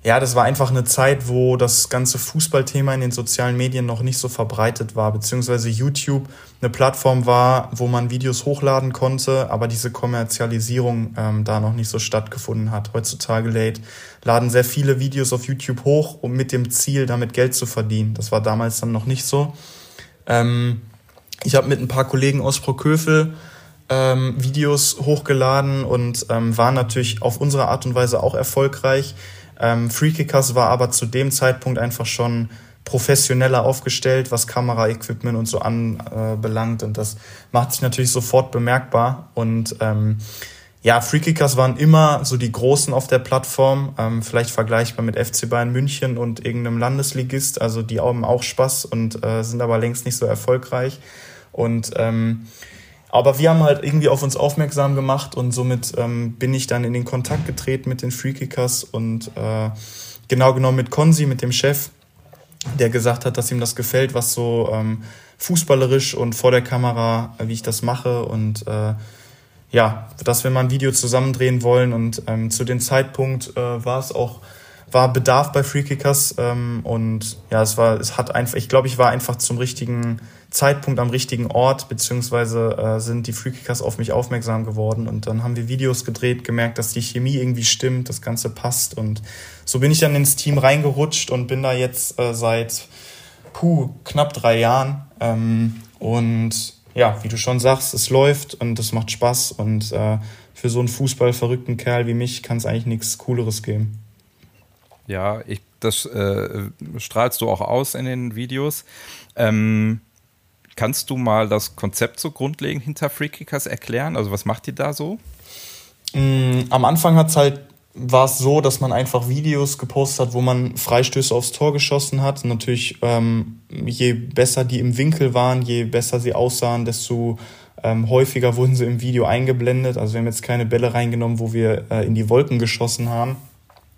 ja, das war einfach eine Zeit, wo das ganze Fußballthema in den sozialen Medien noch nicht so verbreitet war, beziehungsweise YouTube eine Plattform war, wo man Videos hochladen konnte, aber diese Kommerzialisierung ähm, da noch nicht so stattgefunden hat. Heutzutage lädt, laden sehr viele Videos auf YouTube hoch, um mit dem Ziel, damit Geld zu verdienen. Das war damals dann noch nicht so. Ähm, ich habe mit ein paar Kollegen aus Proköfel ähm, Videos hochgeladen und ähm, waren natürlich auf unsere Art und Weise auch erfolgreich. Ähm, Freekickers war aber zu dem Zeitpunkt einfach schon professioneller aufgestellt, was Kameraequipment und so anbelangt. Äh, und das macht sich natürlich sofort bemerkbar. Und ähm, ja, Freekickers waren immer so die Großen auf der Plattform, ähm, vielleicht vergleichbar mit FC Bayern München und irgendeinem Landesligist. Also die haben auch Spaß und äh, sind aber längst nicht so erfolgreich. Und ähm, aber wir haben halt irgendwie auf uns aufmerksam gemacht und somit ähm, bin ich dann in den Kontakt getreten mit den Freekickers und äh, genau genommen mit Konzi, mit dem Chef, der gesagt hat, dass ihm das gefällt, was so ähm, fußballerisch und vor der Kamera, äh, wie ich das mache und äh, ja, dass wir mal ein Video zusammendrehen wollen und ähm, zu dem Zeitpunkt äh, war es auch war Bedarf bei Freekickers ähm, und ja, es war, es hat einfach, ich glaube, ich war einfach zum richtigen Zeitpunkt am richtigen Ort, beziehungsweise äh, sind die Freekickers auf mich aufmerksam geworden und dann haben wir Videos gedreht, gemerkt, dass die Chemie irgendwie stimmt, das Ganze passt und so bin ich dann ins Team reingerutscht und bin da jetzt äh, seit puh, knapp drei Jahren ähm, und ja, wie du schon sagst, es läuft und es macht Spaß und äh, für so einen fußballverrückten Kerl wie mich kann es eigentlich nichts Cooleres geben. Ja, ich, das äh, strahlst du auch aus in den Videos. Ähm, kannst du mal das Konzept so grundlegend hinter Freekickers erklären? Also was macht ihr da so? Mm, am Anfang hat's halt war es so, dass man einfach Videos gepostet hat, wo man Freistöße aufs Tor geschossen hat. natürlich, ähm, je besser die im Winkel waren, je besser sie aussahen, desto ähm, häufiger wurden sie im Video eingeblendet. Also wir haben jetzt keine Bälle reingenommen, wo wir äh, in die Wolken geschossen haben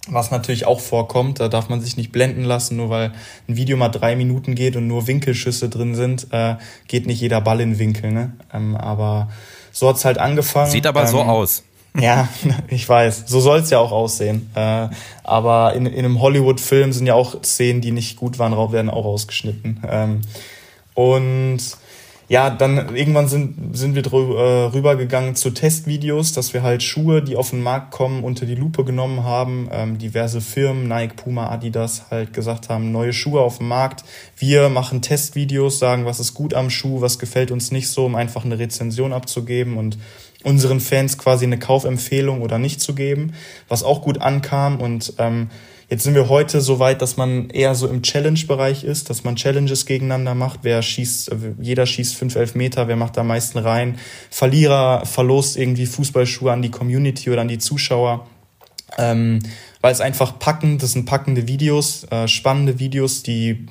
was natürlich auch vorkommt. Da darf man sich nicht blenden lassen, nur weil ein Video mal drei Minuten geht und nur Winkelschüsse drin sind, äh, geht nicht jeder Ball in Winkel. Ne? Ähm, aber so hat's halt angefangen. Sieht aber ähm, so aus. Ja, ich weiß. So soll's ja auch aussehen. Äh, aber in, in einem Hollywood-Film sind ja auch Szenen, die nicht gut waren, werden auch ausgeschnitten. Ähm, und ja, dann irgendwann sind, sind wir drüber, äh, rübergegangen zu Testvideos, dass wir halt Schuhe, die auf den Markt kommen, unter die Lupe genommen haben. Ähm, diverse Firmen, Nike, Puma, Adidas, halt gesagt haben, neue Schuhe auf dem Markt. Wir machen Testvideos, sagen, was ist gut am Schuh, was gefällt uns nicht so, um einfach eine Rezension abzugeben und unseren Fans quasi eine Kaufempfehlung oder nicht zu geben, was auch gut ankam und ähm, Jetzt sind wir heute so weit, dass man eher so im Challenge-Bereich ist, dass man Challenges gegeneinander macht. Wer schießt, jeder schießt fünf Elfmeter, wer macht da am meisten rein. Verlierer verlost irgendwie Fußballschuhe an die Community oder an die Zuschauer. Ähm, weil es einfach packend, das sind packende Videos, äh, spannende Videos, die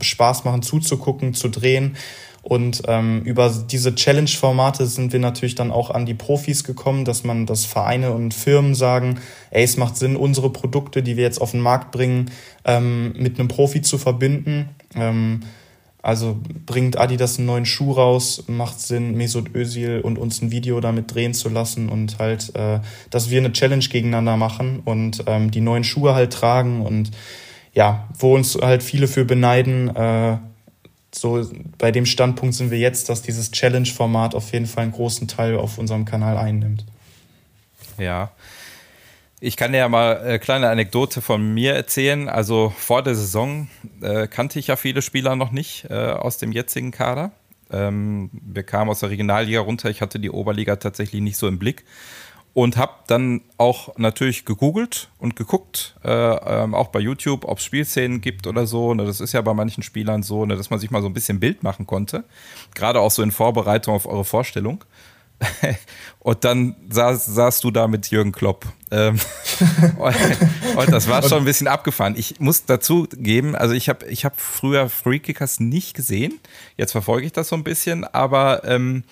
Spaß machen zuzugucken, zu drehen. Und ähm, über diese Challenge-Formate sind wir natürlich dann auch an die Profis gekommen, dass man, dass Vereine und Firmen sagen, ey, es macht Sinn, unsere Produkte, die wir jetzt auf den Markt bringen, ähm, mit einem Profi zu verbinden. Ähm, also bringt Adidas einen neuen Schuh raus, macht Sinn, Mesut Özil und uns ein Video damit drehen zu lassen und halt, äh, dass wir eine Challenge gegeneinander machen und ähm, die neuen Schuhe halt tragen und ja, wo uns halt viele für beneiden, äh, so bei dem Standpunkt sind wir jetzt, dass dieses Challenge-Format auf jeden Fall einen großen Teil auf unserem Kanal einnimmt. Ja. Ich kann dir ja mal eine kleine Anekdote von mir erzählen. Also vor der Saison äh, kannte ich ja viele Spieler noch nicht äh, aus dem jetzigen Kader. Ähm, wir kamen aus der Regionalliga runter. Ich hatte die Oberliga tatsächlich nicht so im Blick und habe dann auch natürlich gegoogelt und geguckt, äh, ähm, auch bei YouTube, ob es Spielszenen gibt oder so. Ne, das ist ja bei manchen Spielern so, ne, dass man sich mal so ein bisschen Bild machen konnte. Gerade auch so in Vorbereitung auf eure Vorstellung. und dann saß, saßt du da mit Jürgen Klopp. Ähm, und, das war schon ein bisschen abgefahren. Ich muss dazu geben, also ich habe ich hab früher Freekickers nicht gesehen. Jetzt verfolge ich das so ein bisschen, aber ähm,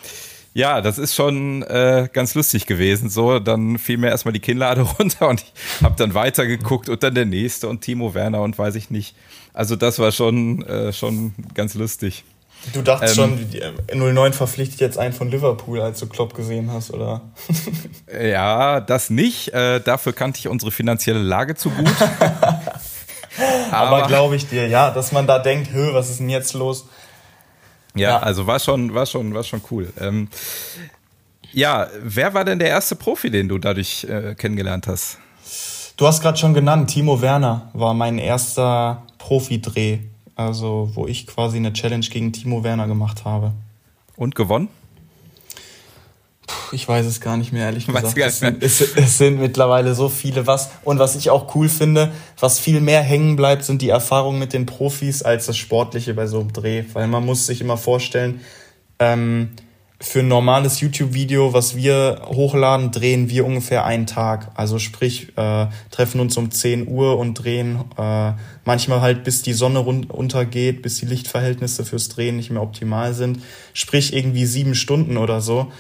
ja, das ist schon äh, ganz lustig gewesen. So, dann fiel mir erstmal die Kinnlade runter und ich habe dann weitergeguckt und dann der nächste und Timo Werner und weiß ich nicht. Also das war schon, äh, schon ganz lustig. Du dachtest ähm, schon, 09 verpflichtet jetzt einen von Liverpool, als du Klopp gesehen hast, oder? ja, das nicht. Äh, dafür kannte ich unsere finanzielle Lage zu gut. Aber, Aber glaube ich dir, ja, dass man da denkt, was ist denn jetzt los? Ja, ja, also war schon, war schon, war schon cool. Ähm, ja, wer war denn der erste Profi, den du dadurch äh, kennengelernt hast? Du hast gerade schon genannt, Timo Werner war mein erster Profi-Dreh, also wo ich quasi eine Challenge gegen Timo Werner gemacht habe. Und gewonnen? Ich weiß es gar nicht mehr, ehrlich gesagt. Es sind, es, es sind mittlerweile so viele was. Und was ich auch cool finde, was viel mehr hängen bleibt, sind die Erfahrungen mit den Profis als das Sportliche bei so einem Dreh. Weil man muss sich immer vorstellen, ähm, für ein normales YouTube-Video, was wir hochladen, drehen wir ungefähr einen Tag. Also sprich, äh, treffen uns um 10 Uhr und drehen äh, manchmal halt bis die Sonne untergeht, bis die Lichtverhältnisse fürs Drehen nicht mehr optimal sind. Sprich irgendwie sieben Stunden oder so.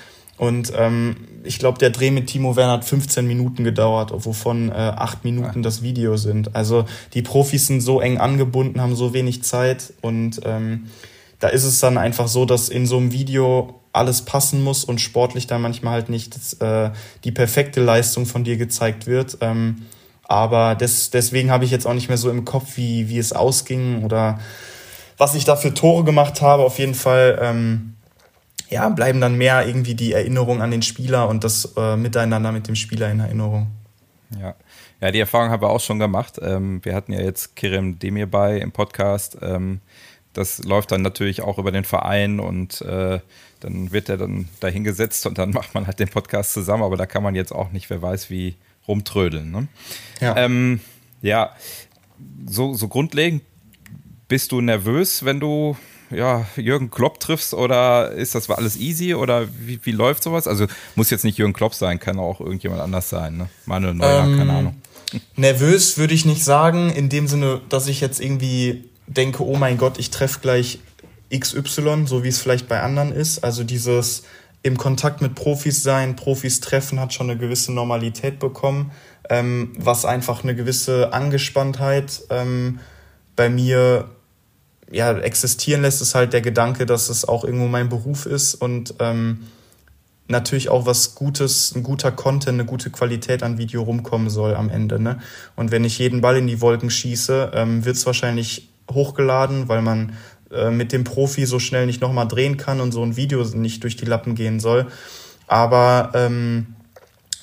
Und ähm, ich glaube, der Dreh mit Timo Werner hat 15 Minuten gedauert, wovon äh, acht Minuten ja. das Video sind. Also die Profis sind so eng angebunden, haben so wenig Zeit und ähm, da ist es dann einfach so, dass in so einem Video alles passen muss und sportlich dann manchmal halt nicht äh, die perfekte Leistung von dir gezeigt wird. Ähm, Aber des, deswegen habe ich jetzt auch nicht mehr so im Kopf, wie, wie es ausging oder was ich da für Tore gemacht habe. Auf jeden Fall ähm, ja, bleiben dann mehr irgendwie die Erinnerungen an den Spieler und das äh, Miteinander mit dem Spieler in Erinnerung. Ja. Ja, die Erfahrung haben wir auch schon gemacht. Ähm, wir hatten ja jetzt Kirim Demir bei im Podcast. Ähm, das läuft dann natürlich auch über den Verein und äh, dann wird er dann dahingesetzt und dann macht man halt den Podcast zusammen, aber da kann man jetzt auch nicht, wer weiß, wie rumtrödeln. Ne? Ja. Ähm, ja, so, so grundlegend bist du nervös, wenn du ja, Jürgen Klopp triffst oder ist das alles easy oder wie, wie läuft sowas? Also muss jetzt nicht Jürgen Klopp sein, kann auch irgendjemand anders sein, ne? Manuel Neuer, ähm, keine Ahnung. Nervös würde ich nicht sagen, in dem Sinne, dass ich jetzt irgendwie denke, oh mein Gott, ich treffe gleich XY, so wie es vielleicht bei anderen ist. Also dieses im Kontakt mit Profis sein, Profis treffen, hat schon eine gewisse Normalität bekommen, ähm, was einfach eine gewisse Angespanntheit ähm, bei mir ja, existieren lässt, ist halt der Gedanke, dass es auch irgendwo mein Beruf ist und ähm, natürlich auch was Gutes, ein guter Content, eine gute Qualität an Video rumkommen soll am Ende. Ne? Und wenn ich jeden Ball in die Wolken schieße, ähm, wird es wahrscheinlich hochgeladen, weil man äh, mit dem Profi so schnell nicht nochmal drehen kann und so ein Video nicht durch die Lappen gehen soll. Aber ähm,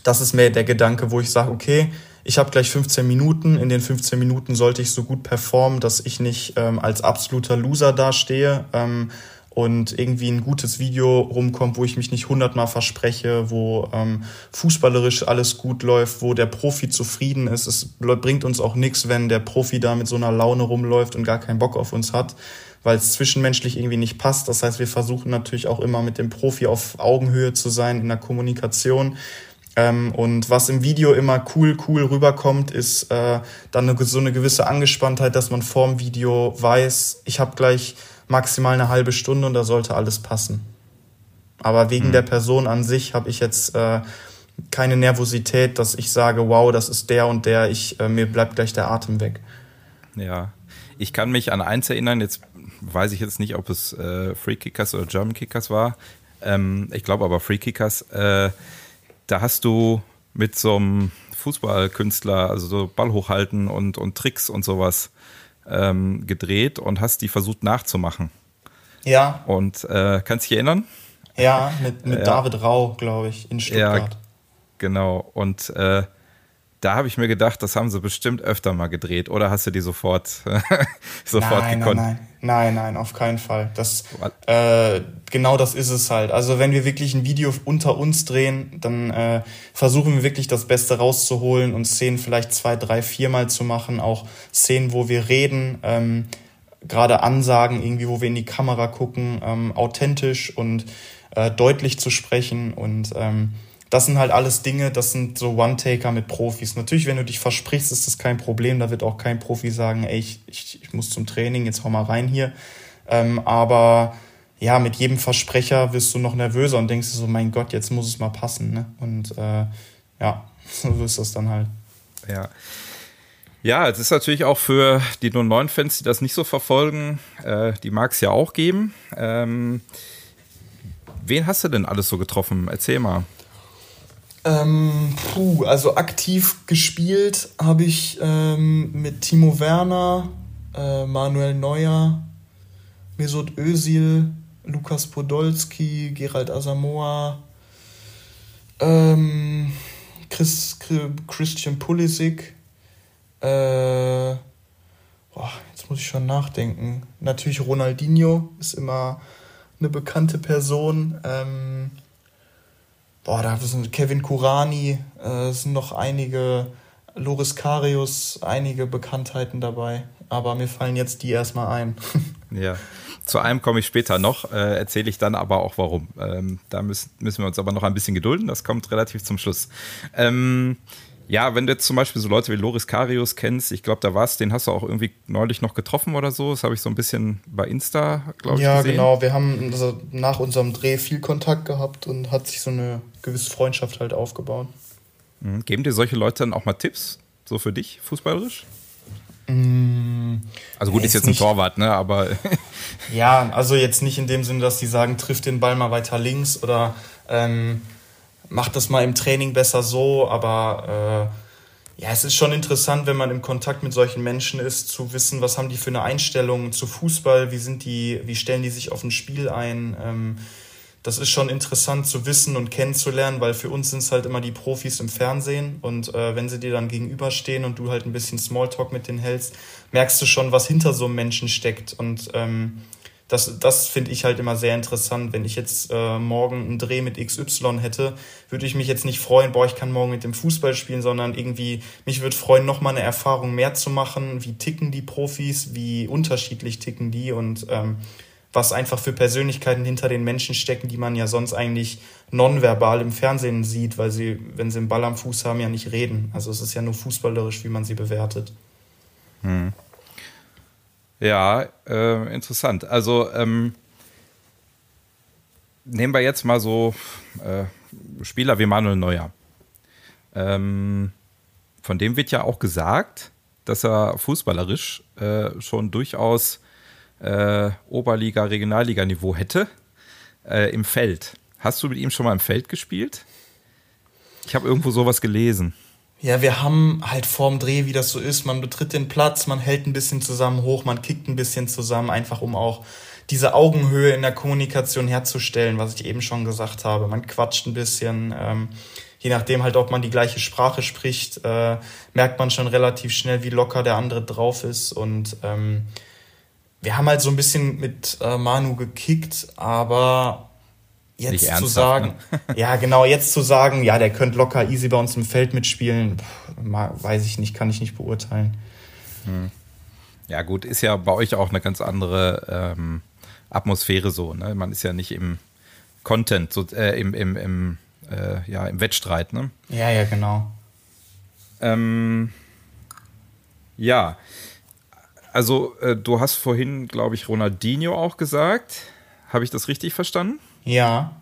das ist mehr der Gedanke, wo ich sage, okay, ich habe gleich 15 Minuten. In den 15 Minuten sollte ich so gut performen, dass ich nicht ähm, als absoluter Loser dastehe ähm, und irgendwie ein gutes Video rumkommt, wo ich mich nicht hundertmal verspreche, wo ähm, fußballerisch alles gut läuft, wo der Profi zufrieden ist. Es bringt uns auch nichts, wenn der Profi da mit so einer Laune rumläuft und gar keinen Bock auf uns hat weil es zwischenmenschlich irgendwie nicht passt. Das heißt, wir versuchen natürlich auch immer mit dem Profi auf Augenhöhe zu sein in der Kommunikation. Ähm, und was im Video immer cool, cool rüberkommt, ist äh, dann eine, so eine gewisse Angespanntheit, dass man vorm Video weiß, ich habe gleich maximal eine halbe Stunde und da sollte alles passen. Aber wegen mhm. der Person an sich habe ich jetzt äh, keine Nervosität, dass ich sage, wow, das ist der und der, ich, äh, mir bleibt gleich der Atem weg. Ja, ich kann mich an eins erinnern, jetzt weiß ich jetzt nicht, ob es äh, Free Kickers oder German Kickers war. Ähm, ich glaube aber Free Kickers. Äh, da hast du mit so einem Fußballkünstler, also so Ball hochhalten und, und Tricks und sowas ähm, gedreht und hast die versucht nachzumachen. Ja. Und äh, kannst du dich erinnern? Ja, mit, mit ja. David Rau, glaube ich, in Stuttgart. Ja, genau. Und äh, da habe ich mir gedacht, das haben sie bestimmt öfter mal gedreht. Oder hast du die sofort, sofort nein, gekonnt? Nein, nein, nein, nein, auf keinen Fall. Das, äh, genau das ist es halt. Also wenn wir wirklich ein Video unter uns drehen, dann äh, versuchen wir wirklich das Beste rauszuholen und Szenen vielleicht zwei, drei, viermal zu machen. Auch Szenen, wo wir reden, ähm, gerade Ansagen irgendwie, wo wir in die Kamera gucken, ähm, authentisch und äh, deutlich zu sprechen und ähm, das sind halt alles Dinge, das sind so One-Taker mit Profis. Natürlich, wenn du dich versprichst, ist das kein Problem. Da wird auch kein Profi sagen, ey, ich, ich, ich muss zum Training, jetzt hau mal rein hier. Ähm, aber ja, mit jedem Versprecher wirst du noch nervöser und denkst so, mein Gott, jetzt muss es mal passen. Ne? Und äh, ja, so ist das dann halt. Ja. Ja, es ist natürlich auch für die 09-Fans, die das nicht so verfolgen, äh, die mag es ja auch geben. Ähm, wen hast du denn alles so getroffen? Erzähl mal. Ähm, puh, also aktiv gespielt habe ich ähm, mit Timo Werner, äh, Manuel Neuer, Mesut Özil, Lukas Podolski, Gerald Asamoah, ähm, Chris, Christian Pulisic, äh, boah, jetzt muss ich schon nachdenken. Natürlich Ronaldinho ist immer eine bekannte Person. Ähm, boah, da sind Kevin Kurani, äh, sind noch einige, Loris Karius, einige Bekanntheiten dabei. Aber mir fallen jetzt die erstmal ein. ja, zu einem komme ich später noch, äh, erzähle ich dann aber auch warum. Ähm, da müssen, müssen wir uns aber noch ein bisschen gedulden, das kommt relativ zum Schluss. Ähm, ja, wenn du jetzt zum Beispiel so Leute wie Loris Karius kennst, ich glaube, da warst, den hast du auch irgendwie neulich noch getroffen oder so. Das habe ich so ein bisschen bei Insta, glaube ich, ja, gesehen. Ja, genau. Wir haben also nach unserem Dreh viel Kontakt gehabt und hat sich so eine gewisse Freundschaft halt aufgebaut. Mhm. Geben dir solche Leute dann auch mal Tipps, so für dich, fußballerisch? Mm, also gut, ist jetzt ein Torwart, ne? Aber. ja, also jetzt nicht in dem Sinne, dass die sagen, trifft den Ball mal weiter links oder ähm, mach das mal im Training besser so, aber Ja, es ist schon interessant, wenn man im Kontakt mit solchen Menschen ist, zu wissen, was haben die für eine Einstellung zu Fußball, wie sind die, wie stellen die sich auf ein Spiel ein. Ähm, das ist schon interessant zu wissen und kennenzulernen, weil für uns sind es halt immer die Profis im Fernsehen und äh, wenn sie dir dann gegenüberstehen und du halt ein bisschen Smalltalk mit denen hältst, merkst du schon, was hinter so einem Menschen steckt und ähm, das, das finde ich halt immer sehr interessant. Wenn ich jetzt äh, morgen einen Dreh mit XY hätte, würde ich mich jetzt nicht freuen, boah, ich kann morgen mit dem Fußball spielen, sondern irgendwie, mich würde freuen, nochmal eine Erfahrung mehr zu machen. Wie ticken die Profis, wie unterschiedlich ticken die und ähm, was einfach für Persönlichkeiten hinter den Menschen stecken, die man ja sonst eigentlich nonverbal im Fernsehen sieht, weil sie, wenn sie einen Ball am Fuß haben, ja nicht reden. Also es ist ja nur fußballerisch, wie man sie bewertet. Hm. Ja, äh, interessant. Also ähm, nehmen wir jetzt mal so äh, Spieler wie Manuel Neuer. Ähm, von dem wird ja auch gesagt, dass er fußballerisch äh, schon durchaus äh, Oberliga, Regionalliga-Niveau hätte äh, im Feld. Hast du mit ihm schon mal im Feld gespielt? Ich habe irgendwo sowas gelesen. Ja, wir haben halt vorm Dreh, wie das so ist, man betritt den Platz, man hält ein bisschen zusammen hoch, man kickt ein bisschen zusammen, einfach um auch diese Augenhöhe in der Kommunikation herzustellen, was ich eben schon gesagt habe. Man quatscht ein bisschen, ähm, je nachdem halt, ob man die gleiche Sprache spricht, äh, merkt man schon relativ schnell, wie locker der andere drauf ist. Und ähm, wir haben halt so ein bisschen mit äh, Manu gekickt, aber jetzt zu sagen, ne? ja genau, jetzt zu sagen, ja, der könnte locker easy bei uns im Feld mitspielen, weiß ich nicht, kann ich nicht beurteilen. Hm. Ja gut, ist ja bei euch auch eine ganz andere ähm, Atmosphäre so. Ne? Man ist ja nicht im Content, so, äh, im, im, im, äh, ja, im Wettstreit. Ne? Ja, ja, genau. Ähm, ja, also äh, du hast vorhin, glaube ich, Ronaldinho auch gesagt. Habe ich das richtig verstanden? Ja.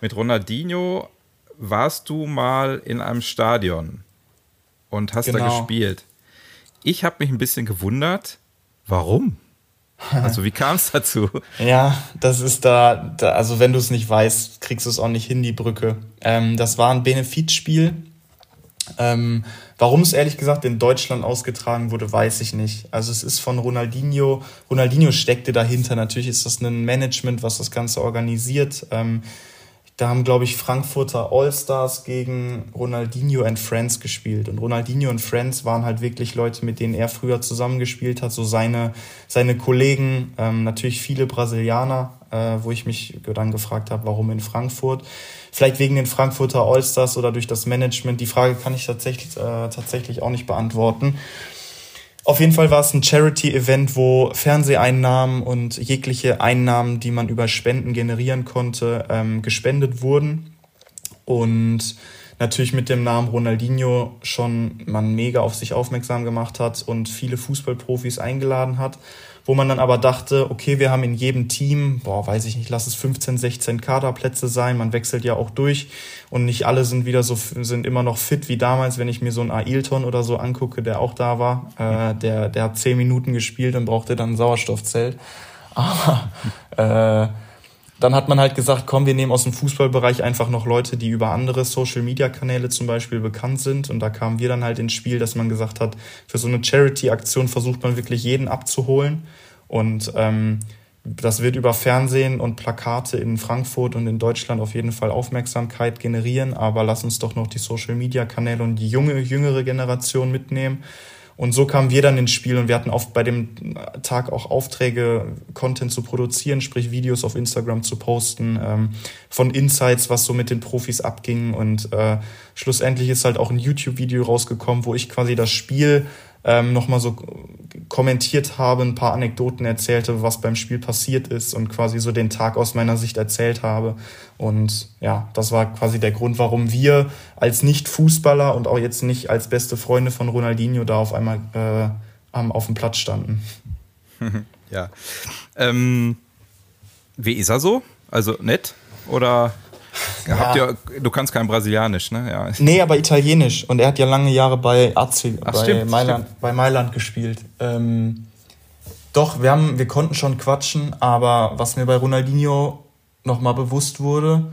Mit Ronaldinho warst du mal in einem Stadion und hast genau. da gespielt. Ich habe mich ein bisschen gewundert, warum? Also wie kam es dazu? ja, das ist da, da also wenn du es nicht weißt, kriegst du es auch nicht hin, die Brücke. Ähm, das war ein Benefizspiel. Ähm, Warum es ehrlich gesagt in Deutschland ausgetragen wurde, weiß ich nicht. Also es ist von Ronaldinho, Ronaldinho steckte dahinter. Natürlich ist das ein Management, was das Ganze organisiert. Ähm, da haben, glaube ich, Frankfurter All-Stars gegen Ronaldinho and Friends gespielt. Und Ronaldinho and Friends waren halt wirklich Leute, mit denen er früher zusammengespielt hat. So seine, seine Kollegen, ähm, natürlich viele Brasilianer, äh, wo ich mich dann gefragt habe, warum in Frankfurt. Vielleicht wegen den Frankfurter Allstars oder durch das Management. Die Frage kann ich tatsächlich, äh, tatsächlich auch nicht beantworten. Auf jeden Fall war es ein Charity-Event, wo Fernseheinnahmen und jegliche Einnahmen, die man über Spenden generieren konnte, ähm, gespendet wurden. Und natürlich mit dem Namen Ronaldinho schon man mega auf sich aufmerksam gemacht hat und viele Fußballprofis eingeladen hat wo man dann aber dachte, okay, wir haben in jedem Team, boah, weiß ich nicht, lass es 15, 16 Kaderplätze sein, man wechselt ja auch durch und nicht alle sind wieder so, sind immer noch fit wie damals, wenn ich mir so einen Ailton oder so angucke, der auch da war, äh, der, der hat zehn Minuten gespielt und brauchte dann ein Sauerstoffzelt. Aber äh, dann hat man halt gesagt, komm, wir nehmen aus dem Fußballbereich einfach noch Leute, die über andere Social-Media-Kanäle zum Beispiel bekannt sind. Und da kamen wir dann halt ins Spiel, dass man gesagt hat, für so eine Charity-Aktion versucht man wirklich jeden abzuholen. Und ähm, das wird über Fernsehen und Plakate in Frankfurt und in Deutschland auf jeden Fall Aufmerksamkeit generieren. Aber lass uns doch noch die Social-Media-Kanäle und die junge, jüngere Generation mitnehmen. Und so kamen wir dann ins Spiel und wir hatten oft bei dem Tag auch Aufträge, Content zu produzieren, sprich Videos auf Instagram zu posten, ähm, von Insights, was so mit den Profis abging. Und äh, schlussendlich ist halt auch ein YouTube-Video rausgekommen, wo ich quasi das Spiel ähm, nochmal so kommentiert habe, ein paar Anekdoten erzählte, was beim Spiel passiert ist und quasi so den Tag aus meiner Sicht erzählt habe. Und ja, das war quasi der Grund, warum wir als Nicht-Fußballer und auch jetzt nicht als beste Freunde von Ronaldinho da auf einmal äh, auf dem Platz standen. ja. Ähm, wie ist er so? Also nett? Oder ja. Habt ihr, du kannst kein Brasilianisch, ne? Ja. Nee, aber Italienisch. Und er hat ja lange Jahre bei AC, Ach, bei, stimmt, Mailand, stimmt. bei Mailand gespielt. Ähm, doch, wir, haben, wir konnten schon quatschen, aber was mir bei Ronaldinho nochmal bewusst wurde,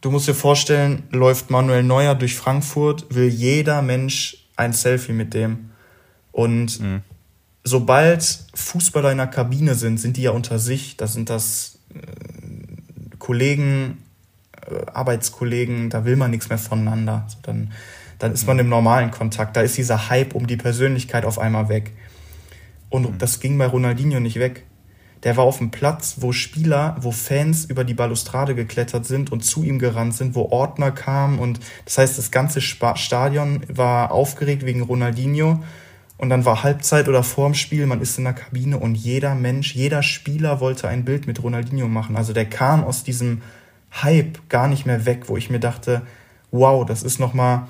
du musst dir vorstellen, läuft Manuel Neuer durch Frankfurt, will jeder Mensch ein Selfie mit dem. Und mhm. sobald Fußballer in der Kabine sind, sind die ja unter sich. Da sind das äh, Kollegen, Arbeitskollegen, da will man nichts mehr voneinander. Also dann, dann ist man im normalen Kontakt. Da ist dieser Hype um die Persönlichkeit auf einmal weg. Und mhm. das ging bei Ronaldinho nicht weg. Der war auf dem Platz, wo Spieler, wo Fans über die Balustrade geklettert sind und zu ihm gerannt sind, wo Ordner kamen und das heißt, das ganze Stadion war aufgeregt wegen Ronaldinho und dann war Halbzeit oder vorm Spiel, man ist in der Kabine und jeder Mensch, jeder Spieler wollte ein Bild mit Ronaldinho machen. Also der kam aus diesem Hype gar nicht mehr weg, wo ich mir dachte, wow, das ist nochmal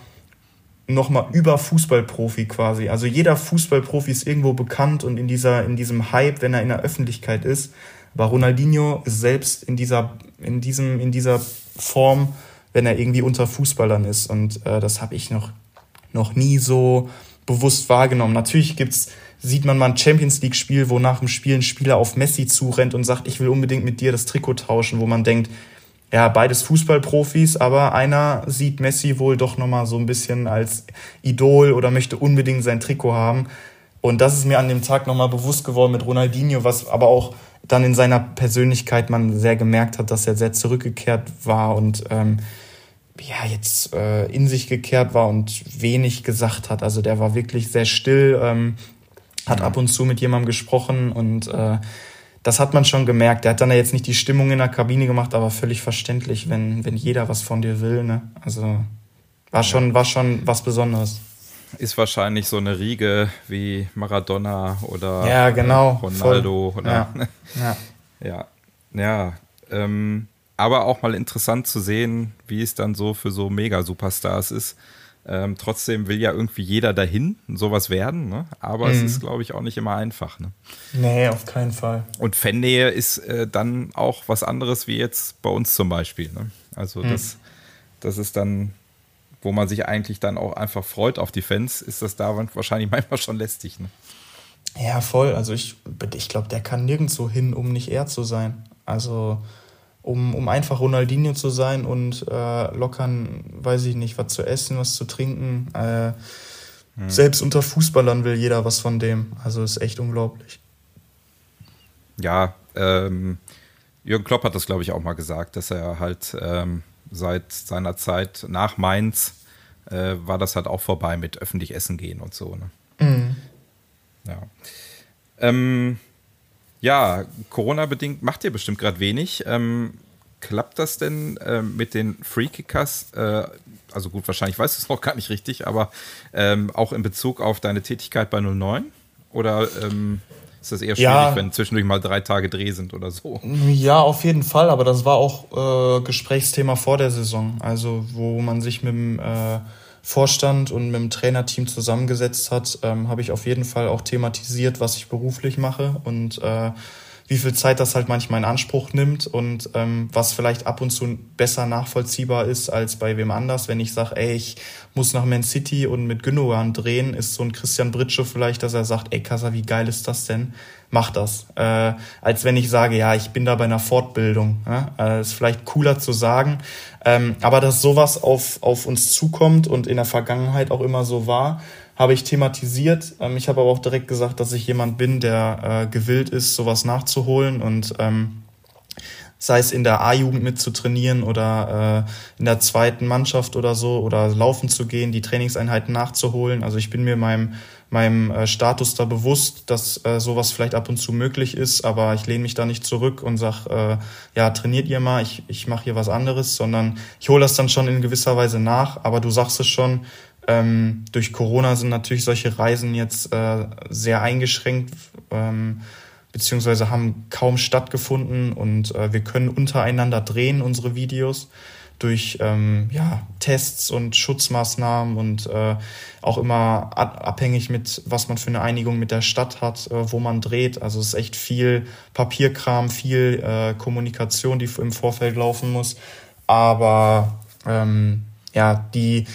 noch mal über Fußballprofi quasi. Also jeder Fußballprofi ist irgendwo bekannt und in dieser in diesem Hype, wenn er in der Öffentlichkeit ist. Aber Ronaldinho ist selbst in dieser in diesem in dieser Form, wenn er irgendwie unter Fußballern ist. Und äh, das habe ich noch noch nie so bewusst wahrgenommen. Natürlich gibt's sieht man mal ein Champions League Spiel, wo nach dem Spiel ein Spieler auf Messi zurennt und sagt, ich will unbedingt mit dir das Trikot tauschen, wo man denkt, ja, beides Fußballprofis, aber einer sieht Messi wohl doch nochmal so ein bisschen als Idol oder möchte unbedingt sein Trikot haben. Und das ist mir an dem Tag nochmal bewusst geworden mit Ronaldinho, was aber auch dann in seiner Persönlichkeit man sehr gemerkt hat, dass er sehr zurückgekehrt war und ähm, ja, jetzt äh, in sich gekehrt war und wenig gesagt hat. Also der war wirklich sehr still, ähm, hat ab und zu mit jemandem gesprochen und äh, das hat man schon gemerkt. Der hat dann ja jetzt nicht die Stimmung in der Kabine gemacht, aber völlig verständlich, wenn, wenn jeder was von dir will. Ne? Also war schon, war schon was Besonderes. Ist wahrscheinlich so eine Riege wie Maradona oder ja, genau, Ronaldo. Oder, ja, ja. ja, ja ähm, aber auch mal interessant zu sehen, wie es dann so für so Mega-Superstars ist, ähm, trotzdem will ja irgendwie jeder dahin sowas werden, ne? aber mhm. es ist, glaube ich, auch nicht immer einfach. Ne? Nee, auf keinen Fall. Und Fannähe ist äh, dann auch was anderes wie jetzt bei uns zum Beispiel. Ne? Also mhm. das, das ist dann, wo man sich eigentlich dann auch einfach freut auf die Fans, ist das da wahrscheinlich manchmal schon lästig. Ne? Ja, voll. Also ich, ich glaube, der kann nirgendwo hin, um nicht er zu sein. Also um, um einfach Ronaldinho zu sein und äh, lockern, weiß ich nicht, was zu essen, was zu trinken. Äh, hm. Selbst unter Fußballern will jeder was von dem. Also ist echt unglaublich. Ja, ähm, Jürgen Klopp hat das, glaube ich, auch mal gesagt, dass er halt ähm, seit seiner Zeit nach Mainz äh, war das halt auch vorbei mit öffentlich essen gehen und so. Ne? Mhm. Ja. Ähm, ja, Corona-bedingt macht ihr bestimmt gerade wenig. Ähm, klappt das denn äh, mit den Free-Kickers? Äh, also gut, wahrscheinlich weißt du es noch gar nicht richtig, aber ähm, auch in Bezug auf deine Tätigkeit bei 09? Oder ähm, ist das eher schwierig, ja. wenn zwischendurch mal drei Tage Dreh sind oder so? Ja, auf jeden Fall, aber das war auch äh, Gesprächsthema vor der Saison. Also, wo man sich mit dem äh, Vorstand und mit dem Trainerteam zusammengesetzt hat, ähm, habe ich auf jeden Fall auch thematisiert, was ich beruflich mache und äh, wie viel Zeit das halt manchmal in Anspruch nimmt und ähm, was vielleicht ab und zu besser nachvollziehbar ist als bei wem anders. Wenn ich sage, ey, ich muss nach Man City und mit Gündogan drehen, ist so ein Christian Britschow vielleicht, dass er sagt, ey Kassa, wie geil ist das denn? Mach das. Äh, als wenn ich sage, ja, ich bin da bei einer Fortbildung. Ja? Äh, ist vielleicht cooler zu sagen. Ähm, aber dass sowas auf, auf uns zukommt und in der Vergangenheit auch immer so war, habe ich thematisiert. Ähm, ich habe aber auch direkt gesagt, dass ich jemand bin, der äh, gewillt ist, sowas nachzuholen und ähm, sei es in der A-Jugend mitzutrainieren oder äh, in der zweiten Mannschaft oder so oder laufen zu gehen, die Trainingseinheiten nachzuholen. Also ich bin mir meinem meinem äh, Status da bewusst, dass äh, sowas vielleicht ab und zu möglich ist, aber ich lehne mich da nicht zurück und sag, äh, ja, trainiert ihr mal, ich, ich mache hier was anderes, sondern ich hole das dann schon in gewisser Weise nach. Aber du sagst es schon, ähm, durch Corona sind natürlich solche Reisen jetzt sehr eingeschränkt, ähm, beziehungsweise haben kaum stattgefunden und wir können untereinander drehen unsere Videos durch ähm, ja, Tests und Schutzmaßnahmen und äh, auch immer abhängig mit, was man für eine Einigung mit der Stadt hat, äh, wo man dreht. Also es ist echt viel Papierkram, viel äh, Kommunikation, die im Vorfeld laufen muss. Aber ähm, ja, die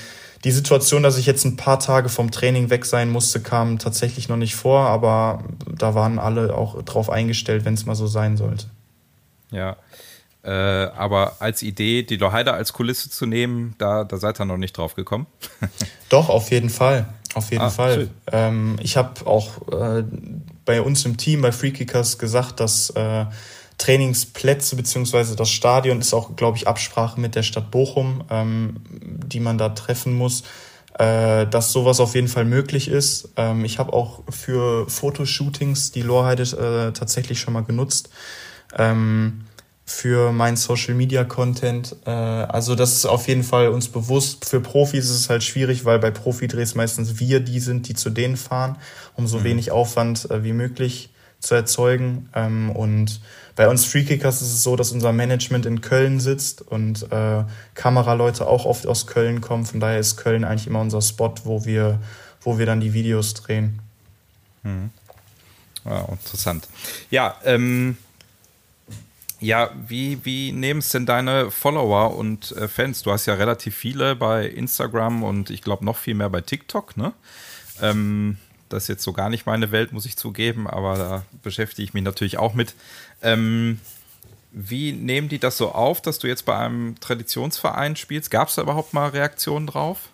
die Situation, dass ich jetzt ein paar Tage vom Training weg sein musste, kam tatsächlich noch nicht vor, aber da waren alle auch drauf eingestellt, wenn es mal so sein sollte. Ja. Äh, aber als Idee, die Loheide als Kulisse zu nehmen, da, da seid ihr noch nicht drauf gekommen. Doch, auf jeden Fall. Auf jeden ah, Fall. Ähm, ich habe auch äh, bei uns im Team, bei Freekickers, gesagt, dass äh, Trainingsplätze beziehungsweise das Stadion ist auch, glaube ich, Absprache mit der Stadt Bochum, ähm, die man da treffen muss, äh, dass sowas auf jeden Fall möglich ist. Ähm, ich habe auch für Fotoshootings die Lorheide äh, tatsächlich schon mal genutzt. Ähm, für meinen Social Media Content. Äh, also das ist auf jeden Fall uns bewusst. Für Profis ist es halt schwierig, weil bei Profi-Drehs meistens wir die sind, die zu denen fahren, um so mhm. wenig Aufwand äh, wie möglich zu erzeugen. Ähm, und bei uns Freekickers ist es so, dass unser Management in Köln sitzt und äh, Kameraleute auch oft aus Köln kommen. Von daher ist Köln eigentlich immer unser Spot, wo wir, wo wir dann die Videos drehen. Mhm. Ja, interessant. Ja, ähm, ja, wie, wie nehmen es denn deine Follower und äh, Fans? Du hast ja relativ viele bei Instagram und ich glaube noch viel mehr bei TikTok, ne? Ähm, das ist jetzt so gar nicht meine Welt, muss ich zugeben, aber da beschäftige ich mich natürlich auch mit. Ähm, wie nehmen die das so auf, dass du jetzt bei einem Traditionsverein spielst? Gab es da überhaupt mal Reaktionen drauf?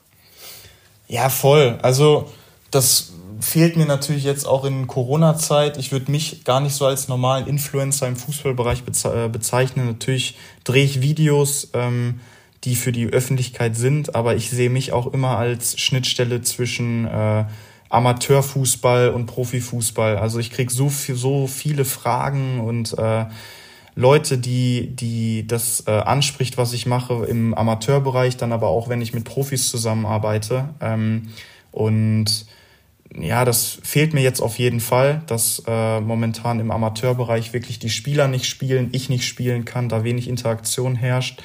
Ja, voll. Also das fehlt mir natürlich jetzt auch in Corona-Zeit. Ich würde mich gar nicht so als normalen Influencer im Fußballbereich äh, bezeichnen. Natürlich drehe ich Videos, ähm, die für die Öffentlichkeit sind, aber ich sehe mich auch immer als Schnittstelle zwischen äh, Amateurfußball und Profifußball. Also ich krieg so viel, so viele Fragen und äh, Leute, die, die das äh, anspricht, was ich mache im Amateurbereich, dann aber auch, wenn ich mit Profis zusammenarbeite. Ähm, und ja, das fehlt mir jetzt auf jeden Fall, dass äh, momentan im Amateurbereich wirklich die Spieler nicht spielen, ich nicht spielen kann, da wenig Interaktion herrscht.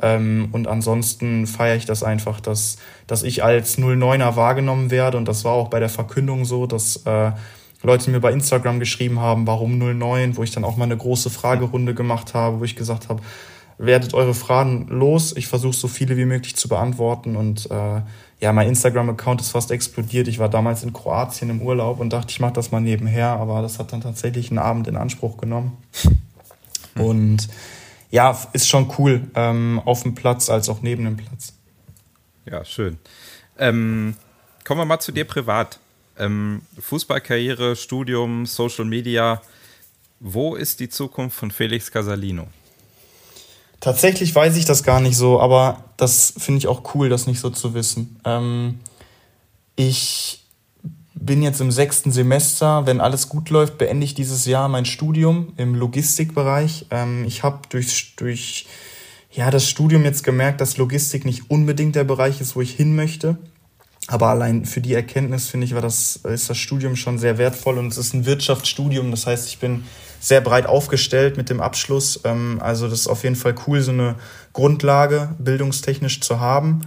Ähm, und ansonsten feiere ich das einfach, dass, dass ich als 09er wahrgenommen werde. Und das war auch bei der Verkündung so, dass äh, Leute mir bei Instagram geschrieben haben, warum 09, wo ich dann auch mal eine große Fragerunde gemacht habe, wo ich gesagt habe, werdet eure Fragen los. Ich versuche so viele wie möglich zu beantworten und äh, ja, mein Instagram-Account ist fast explodiert. Ich war damals in Kroatien im Urlaub und dachte, ich mache das mal nebenher, aber das hat dann tatsächlich einen Abend in Anspruch genommen. Hm. Und ja, ist schon cool, ähm, auf dem Platz als auch neben dem Platz. Ja, schön. Ähm, kommen wir mal zu dir privat. Ähm, Fußballkarriere, Studium, Social Media. Wo ist die Zukunft von Felix Casalino? Tatsächlich weiß ich das gar nicht so, aber das finde ich auch cool, das nicht so zu wissen. Ähm, ich bin jetzt im sechsten Semester. Wenn alles gut läuft, beende ich dieses Jahr mein Studium im Logistikbereich. Ähm, ich habe durch, durch ja, das Studium jetzt gemerkt, dass Logistik nicht unbedingt der Bereich ist, wo ich hin möchte. Aber allein für die Erkenntnis, finde ich, war das, ist das Studium schon sehr wertvoll und es ist ein Wirtschaftsstudium. Das heißt, ich bin sehr breit aufgestellt mit dem Abschluss. Ähm, also das ist auf jeden Fall cool, so eine Grundlage bildungstechnisch zu haben.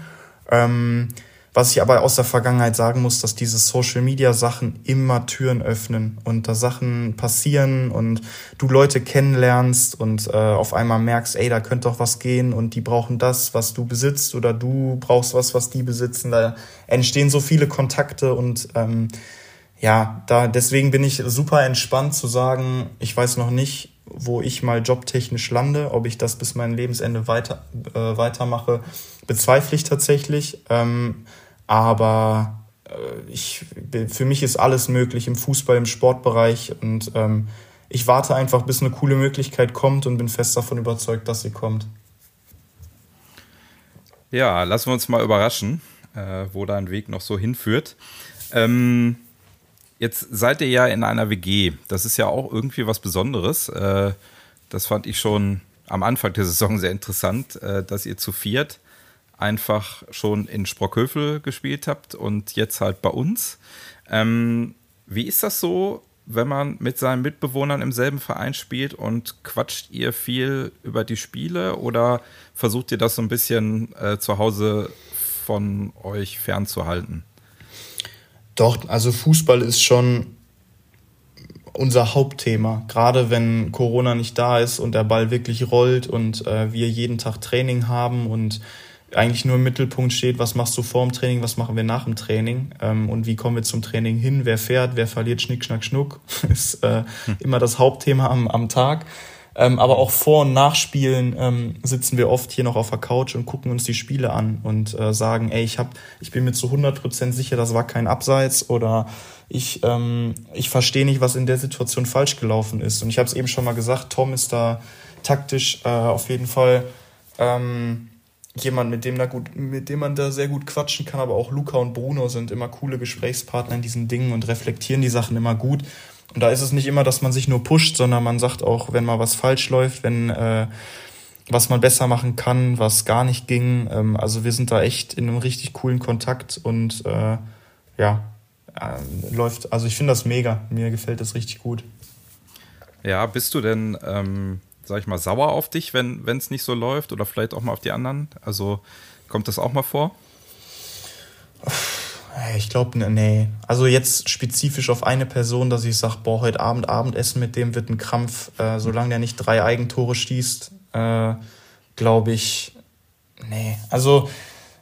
Ähm, was ich aber aus der Vergangenheit sagen muss, dass diese Social Media Sachen immer Türen öffnen und da Sachen passieren und du Leute kennenlernst und äh, auf einmal merkst, ey, da könnte doch was gehen und die brauchen das, was du besitzt oder du brauchst was, was die besitzen. Da entstehen so viele Kontakte und ähm, ja, da deswegen bin ich super entspannt zu sagen, ich weiß noch nicht, wo ich mal jobtechnisch lande, ob ich das bis mein Lebensende weiter äh, weitermache, bezweifle ich tatsächlich. Ähm, aber äh, ich, für mich ist alles möglich im Fußball, im Sportbereich und ähm, ich warte einfach, bis eine coole Möglichkeit kommt und bin fest davon überzeugt, dass sie kommt. Ja, lassen wir uns mal überraschen, äh, wo dein Weg noch so hinführt. Ähm, Jetzt seid ihr ja in einer WG. Das ist ja auch irgendwie was Besonderes. Äh, das fand ich schon am Anfang der Saison sehr interessant, äh, dass ihr zu viert einfach schon in Sprockhövel gespielt habt und jetzt halt bei uns. Ähm, wie ist das so, wenn man mit seinen Mitbewohnern im selben Verein spielt und quatscht ihr viel über die Spiele oder versucht ihr das so ein bisschen äh, zu Hause von euch fernzuhalten? Doch, also Fußball ist schon unser Hauptthema. Gerade wenn Corona nicht da ist und der Ball wirklich rollt und äh, wir jeden Tag Training haben und eigentlich nur im Mittelpunkt steht, was machst du vor dem Training, was machen wir nach dem Training ähm, und wie kommen wir zum Training hin, wer fährt, wer verliert, schnick, schnack, schnuck, ist äh, hm. immer das Hauptthema am, am Tag. Ähm, aber auch vor und nach Spielen ähm, sitzen wir oft hier noch auf der Couch und gucken uns die Spiele an und äh, sagen, ey, ich hab, ich bin mir zu 100% sicher, das war kein Abseits oder ich, ähm, ich verstehe nicht, was in der Situation falsch gelaufen ist. Und ich habe es eben schon mal gesagt, Tom ist da taktisch äh, auf jeden Fall ähm, jemand, mit dem, da gut, mit dem man da sehr gut quatschen kann, aber auch Luca und Bruno sind immer coole Gesprächspartner in diesen Dingen und reflektieren die Sachen immer gut. Und da ist es nicht immer, dass man sich nur pusht, sondern man sagt auch, wenn mal was falsch läuft, wenn äh, was man besser machen kann, was gar nicht ging. Ähm, also wir sind da echt in einem richtig coolen Kontakt und äh, ja, äh, läuft. Also ich finde das mega. Mir gefällt das richtig gut. Ja, bist du denn, ähm, sag ich mal, sauer auf dich, wenn es nicht so läuft oder vielleicht auch mal auf die anderen? Also kommt das auch mal vor? Ich glaube, ne, nee. Also jetzt spezifisch auf eine Person, dass ich sage, boah, heute Abend Abendessen mit dem wird ein Krampf. Äh, solange der nicht drei Eigentore schießt, äh, glaube ich, nee. Also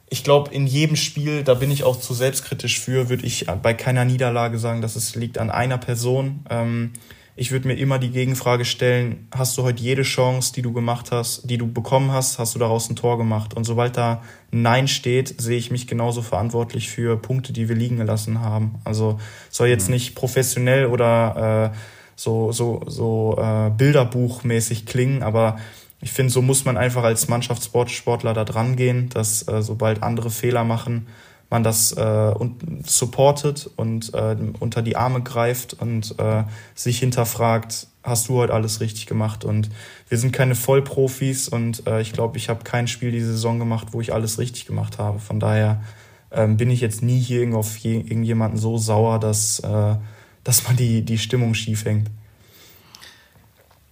ich glaube, in jedem Spiel, da bin ich auch zu selbstkritisch für, würde ich bei keiner Niederlage sagen, dass es liegt an einer Person. Ähm, ich würde mir immer die Gegenfrage stellen, hast du heute jede Chance, die du gemacht hast, die du bekommen hast, hast du daraus ein Tor gemacht? Und sobald da Nein steht, sehe ich mich genauso verantwortlich für Punkte, die wir liegen gelassen haben. Also soll jetzt mhm. nicht professionell oder äh, so, so, so äh, Bilderbuchmäßig klingen, aber ich finde, so muss man einfach als Mannschaftssportler da dran gehen, dass äh, sobald andere Fehler machen, man das äh, und supportet und äh, unter die Arme greift und äh, sich hinterfragt, hast du heute alles richtig gemacht? Und wir sind keine Vollprofis und äh, ich glaube, ich habe kein Spiel diese Saison gemacht, wo ich alles richtig gemacht habe. Von daher ähm, bin ich jetzt nie hier auf je, irgendjemanden so sauer, dass, äh, dass man die, die Stimmung schief hängt.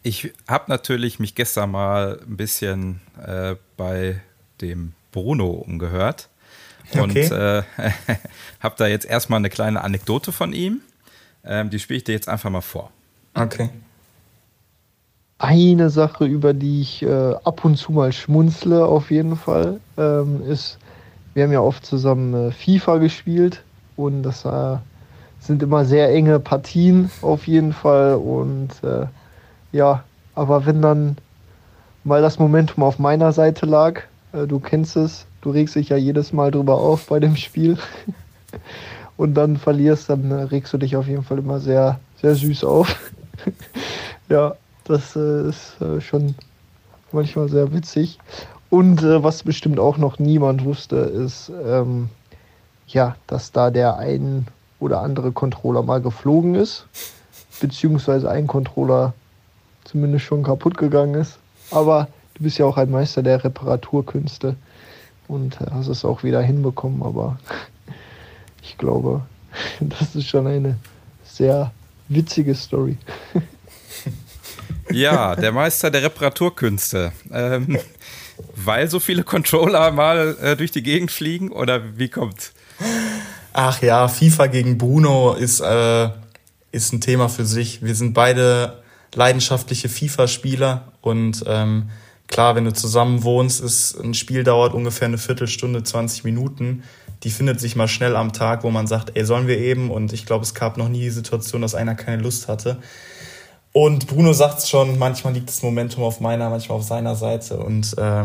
Ich habe natürlich mich gestern mal ein bisschen äh, bei dem Bruno umgehört und okay. äh, habe da jetzt erstmal eine kleine Anekdote von ihm. Ähm, die spiele ich dir jetzt einfach mal vor. Okay. Eine Sache, über die ich äh, ab und zu mal schmunzle, auf jeden Fall, ähm, ist, wir haben ja oft zusammen äh, FIFA gespielt und das äh, sind immer sehr enge Partien auf jeden Fall. Und äh, ja, aber wenn dann mal das Momentum auf meiner Seite lag, äh, du kennst es, du regst dich ja jedes Mal drüber auf bei dem Spiel und dann verlierst, dann äh, regst du dich auf jeden Fall immer sehr, sehr süß auf. ja, das äh, ist äh, schon manchmal sehr witzig. Und äh, was bestimmt auch noch niemand wusste, ist, ähm, ja, dass da der ein oder andere Controller mal geflogen ist, beziehungsweise ein Controller zumindest schon kaputt gegangen ist. Aber du bist ja auch ein Meister der Reparaturkünste und hast es auch wieder hinbekommen. Aber ich glaube, das ist schon eine sehr witzige Story. Ja, der Meister der Reparaturkünste. Ähm, weil so viele Controller mal äh, durch die Gegend fliegen oder wie kommt's? Ach ja, FIFA gegen Bruno ist, äh, ist ein Thema für sich. Wir sind beide leidenschaftliche FIFA-Spieler und ähm, Klar, wenn du zusammen wohnst, ist ein Spiel dauert ungefähr eine Viertelstunde, 20 Minuten. Die findet sich mal schnell am Tag, wo man sagt, ey, sollen wir eben? Und ich glaube, es gab noch nie die Situation, dass einer keine Lust hatte. Und Bruno sagt es schon, manchmal liegt das Momentum auf meiner, manchmal auf seiner Seite. Und äh,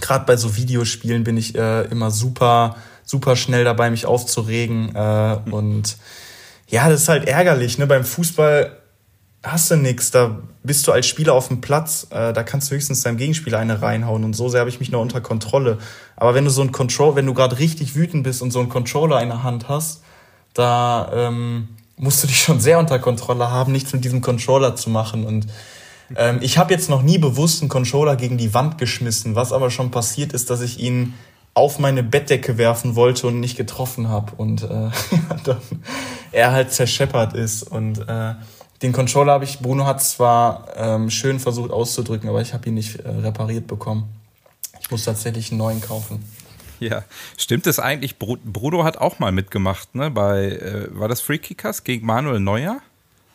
gerade bei so Videospielen bin ich äh, immer super, super schnell dabei, mich aufzuregen. Äh, und ja, das ist halt ärgerlich. Ne? Beim Fußball hast du nix. Da bist du als Spieler auf dem Platz, äh, da kannst du höchstens deinem Gegenspieler eine reinhauen und so sehr habe ich mich noch unter Kontrolle. Aber wenn du so ein Control, wenn du gerade richtig wütend bist und so einen Controller in der Hand hast, da ähm, musst du dich schon sehr unter Kontrolle haben, nichts mit diesem Controller zu machen. Und ähm, ich habe jetzt noch nie bewusst einen Controller gegen die Wand geschmissen. Was aber schon passiert ist, dass ich ihn auf meine Bettdecke werfen wollte und nicht getroffen habe und äh, dann er halt zerscheppert ist und äh, den Controller habe ich, Bruno hat zwar ähm, schön versucht auszudrücken, aber ich habe ihn nicht äh, repariert bekommen. Ich muss tatsächlich einen neuen kaufen. Ja, stimmt es eigentlich? Bruno hat auch mal mitgemacht, ne? Bei, äh, war das Free Kickers gegen Manuel Neuer?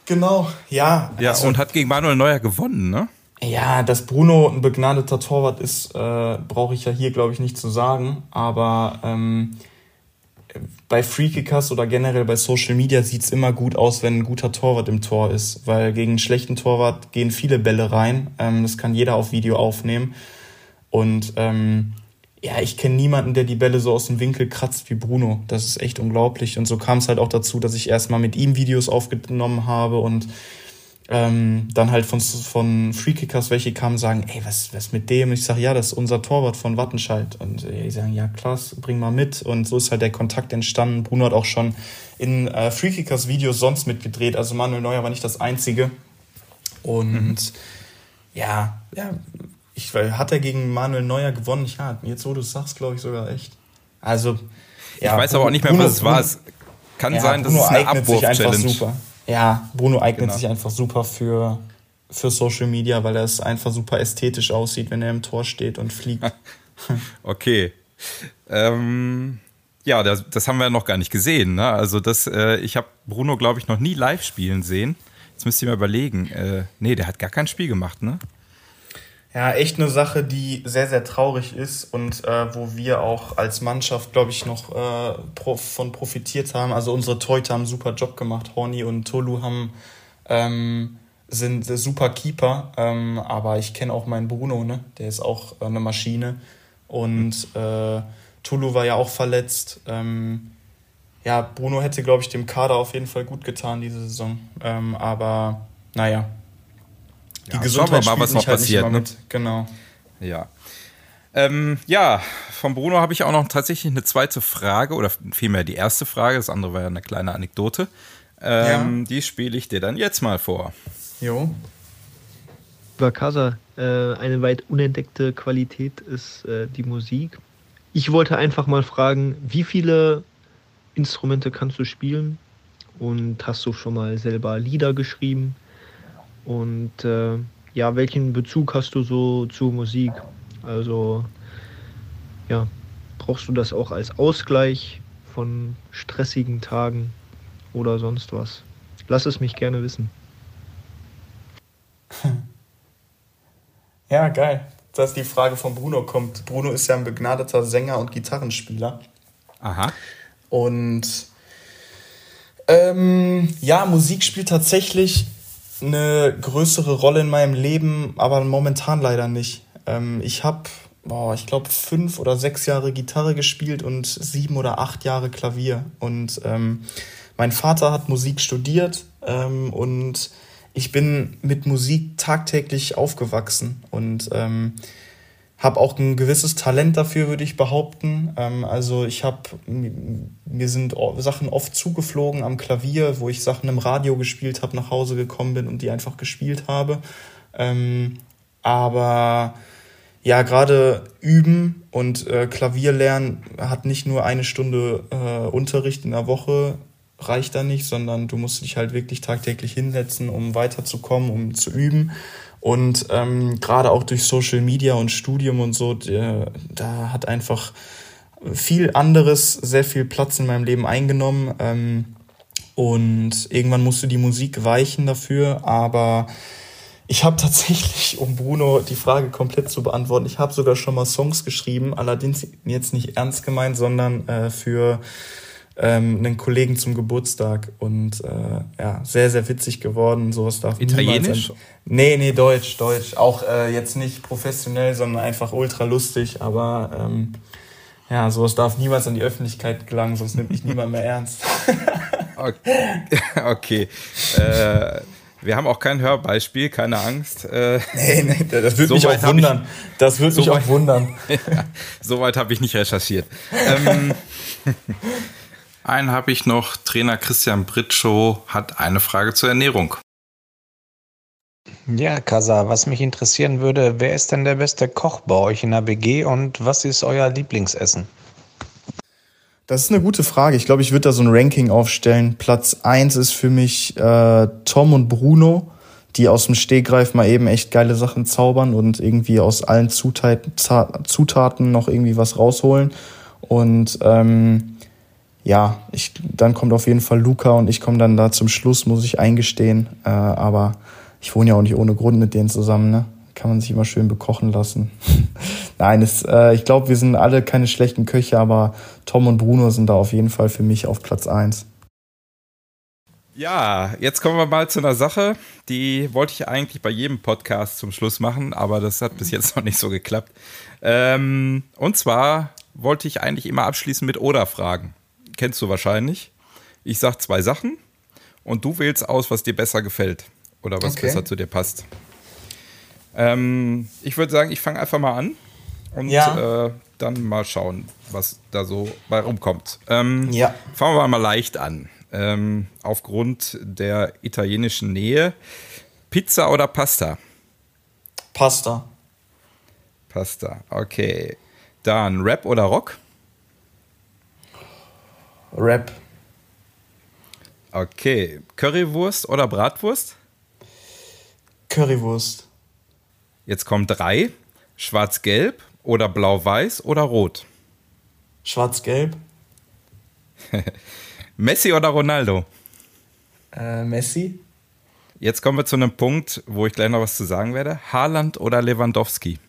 Genau, ja. Ja, also, und hat gegen Manuel Neuer gewonnen, ne? Ja, dass Bruno ein begnadeter Torwart ist, äh, brauche ich ja hier, glaube ich, nicht zu sagen. Aber ähm, bei Freekickers oder generell bei Social Media sieht's immer gut aus, wenn ein guter Torwart im Tor ist, weil gegen einen schlechten Torwart gehen viele Bälle rein. Ähm, das kann jeder auf Video aufnehmen. Und ähm, ja, ich kenne niemanden, der die Bälle so aus dem Winkel kratzt wie Bruno. Das ist echt unglaublich. Und so kam es halt auch dazu, dass ich erstmal mit ihm Videos aufgenommen habe und ähm, dann halt von, von Freekickers welche kamen sagen, ey, was, was mit dem? Ich sage, ja, das ist unser Torwart von Wattenscheid. Und äh, die sagen, ja, klasse, bring mal mit. Und so ist halt der Kontakt entstanden. Bruno hat auch schon in äh, Freekickers Videos sonst mitgedreht. Also Manuel Neuer war nicht das Einzige. Und mhm. ja, ja, ich, hat er gegen Manuel Neuer gewonnen? Ja, jetzt wo du sagst, glaube ich sogar echt. Also, ja, ich weiß aber auch nicht mehr, Bruno, was es war. Es kann ja, sein, dass Bruno es eine Abwurf-Challenge ja, Bruno eignet genau. sich einfach super für, für Social Media, weil er es einfach super ästhetisch aussieht, wenn er im Tor steht und fliegt. okay. Ähm, ja, das, das, haben wir noch gar nicht gesehen. Ne? Also das, äh, ich habe Bruno, glaube ich, noch nie live spielen sehen. Jetzt müsst ihr mal überlegen. Äh, nee, der hat gar kein Spiel gemacht, ne? Ja, echt eine Sache, die sehr, sehr traurig ist und äh, wo wir auch als Mannschaft, glaube ich, noch äh, prof von profitiert haben. Also unsere Teute haben einen super Job gemacht. Horny und Tolu haben, ähm, sind super Keeper, ähm, aber ich kenne auch meinen Bruno, ne? der ist auch eine Maschine. Und äh, Tolu war ja auch verletzt. Ähm, ja, Bruno hätte, glaube ich, dem Kader auf jeden Fall gut getan diese Saison. Ähm, aber naja, die ja, Gesundheit schauen wir mal, was noch halt passiert. Ne? Genau. Ja. Ähm, ja, von Bruno habe ich auch noch tatsächlich eine zweite Frage oder vielmehr die erste Frage. Das andere war ja eine kleine Anekdote. Ähm, ja. Die spiele ich dir dann jetzt mal vor. Jo. Über Casa, äh, eine weit unentdeckte Qualität ist äh, die Musik. Ich wollte einfach mal fragen, wie viele Instrumente kannst du spielen? Und hast du schon mal selber Lieder geschrieben? Und äh, ja, welchen Bezug hast du so zur Musik? Also ja, brauchst du das auch als Ausgleich von stressigen Tagen oder sonst was? Lass es mich gerne wissen. Ja, geil, dass die Frage von Bruno kommt. Bruno ist ja ein begnadeter Sänger und Gitarrenspieler. Aha. Und ähm, ja, Musik spielt tatsächlich eine größere Rolle in meinem Leben, aber momentan leider nicht. Ähm, ich habe, ich glaube, fünf oder sechs Jahre Gitarre gespielt und sieben oder acht Jahre Klavier. Und ähm, mein Vater hat Musik studiert ähm, und ich bin mit Musik tagtäglich aufgewachsen und ähm, habe auch ein gewisses Talent dafür, würde ich behaupten. Ähm, also ich habe, mir sind Sachen oft zugeflogen am Klavier, wo ich Sachen im Radio gespielt habe, nach Hause gekommen bin und die einfach gespielt habe. Ähm, aber ja, gerade üben und äh, Klavier lernen hat nicht nur eine Stunde äh, Unterricht in der Woche, reicht da nicht, sondern du musst dich halt wirklich tagtäglich hinsetzen, um weiterzukommen, um zu üben. Und ähm, gerade auch durch Social Media und Studium und so, der, da hat einfach viel anderes sehr viel Platz in meinem Leben eingenommen. Ähm, und irgendwann musste die Musik weichen dafür, aber ich habe tatsächlich, um Bruno die Frage komplett zu beantworten, ich habe sogar schon mal Songs geschrieben, allerdings jetzt nicht ernst gemeint, sondern äh, für ähm, einen Kollegen zum Geburtstag und äh, ja, sehr, sehr witzig geworden. Sowas darf Italienisch? Nee, nee, Deutsch, Deutsch. Auch äh, jetzt nicht professionell, sondern einfach ultra lustig, aber ähm, ja, sowas darf niemals an die Öffentlichkeit gelangen, sonst nimmt mich niemand mehr ernst. okay. okay. Äh, wir haben auch kein Hörbeispiel, keine Angst. Äh, nee, nee, das würde so mich auch wundern. Ich, das würde so mich auch wundern. ja, Soweit habe ich nicht recherchiert. ähm, einen habe ich noch. Trainer Christian Britschow hat eine Frage zur Ernährung. Ja, Kasa, was mich interessieren würde, wer ist denn der beste Koch bei euch in der BG und was ist euer Lieblingsessen? Das ist eine gute Frage. Ich glaube, ich würde da so ein Ranking aufstellen. Platz 1 ist für mich äh, Tom und Bruno, die aus dem Stegreif mal eben echt geile Sachen zaubern und irgendwie aus allen Zutaten, Zutaten noch irgendwie was rausholen. Und ähm, ja, ich, dann kommt auf jeden Fall Luca und ich komme dann da zum Schluss, muss ich eingestehen. Äh, aber ich wohne ja auch nicht ohne Grund mit denen zusammen. Ne? kann man sich immer schön bekochen lassen. Nein, es, äh, ich glaube, wir sind alle keine schlechten Köche, aber Tom und Bruno sind da auf jeden Fall für mich auf Platz eins. Ja, jetzt kommen wir mal zu einer Sache, die wollte ich eigentlich bei jedem Podcast zum Schluss machen, aber das hat bis jetzt noch nicht so geklappt. Ähm, und zwar wollte ich eigentlich immer abschließen mit Oder-Fragen. Kennst du wahrscheinlich. Ich sag zwei Sachen und du wählst aus, was dir besser gefällt oder was okay. besser zu dir passt. Ähm, ich würde sagen, ich fange einfach mal an und ja. äh, dann mal schauen, was da so bei rumkommt. Ähm, ja. Fangen wir mal leicht an ähm, aufgrund der italienischen Nähe. Pizza oder Pasta? Pasta. Pasta, okay. Dann Rap oder Rock? Rap. Okay. Currywurst oder Bratwurst? Currywurst. Jetzt kommen drei. Schwarz-Gelb oder Blau-Weiß oder Rot? Schwarz-Gelb. Messi oder Ronaldo? Äh, Messi. Jetzt kommen wir zu einem Punkt, wo ich gleich noch was zu sagen werde. Haaland oder Lewandowski?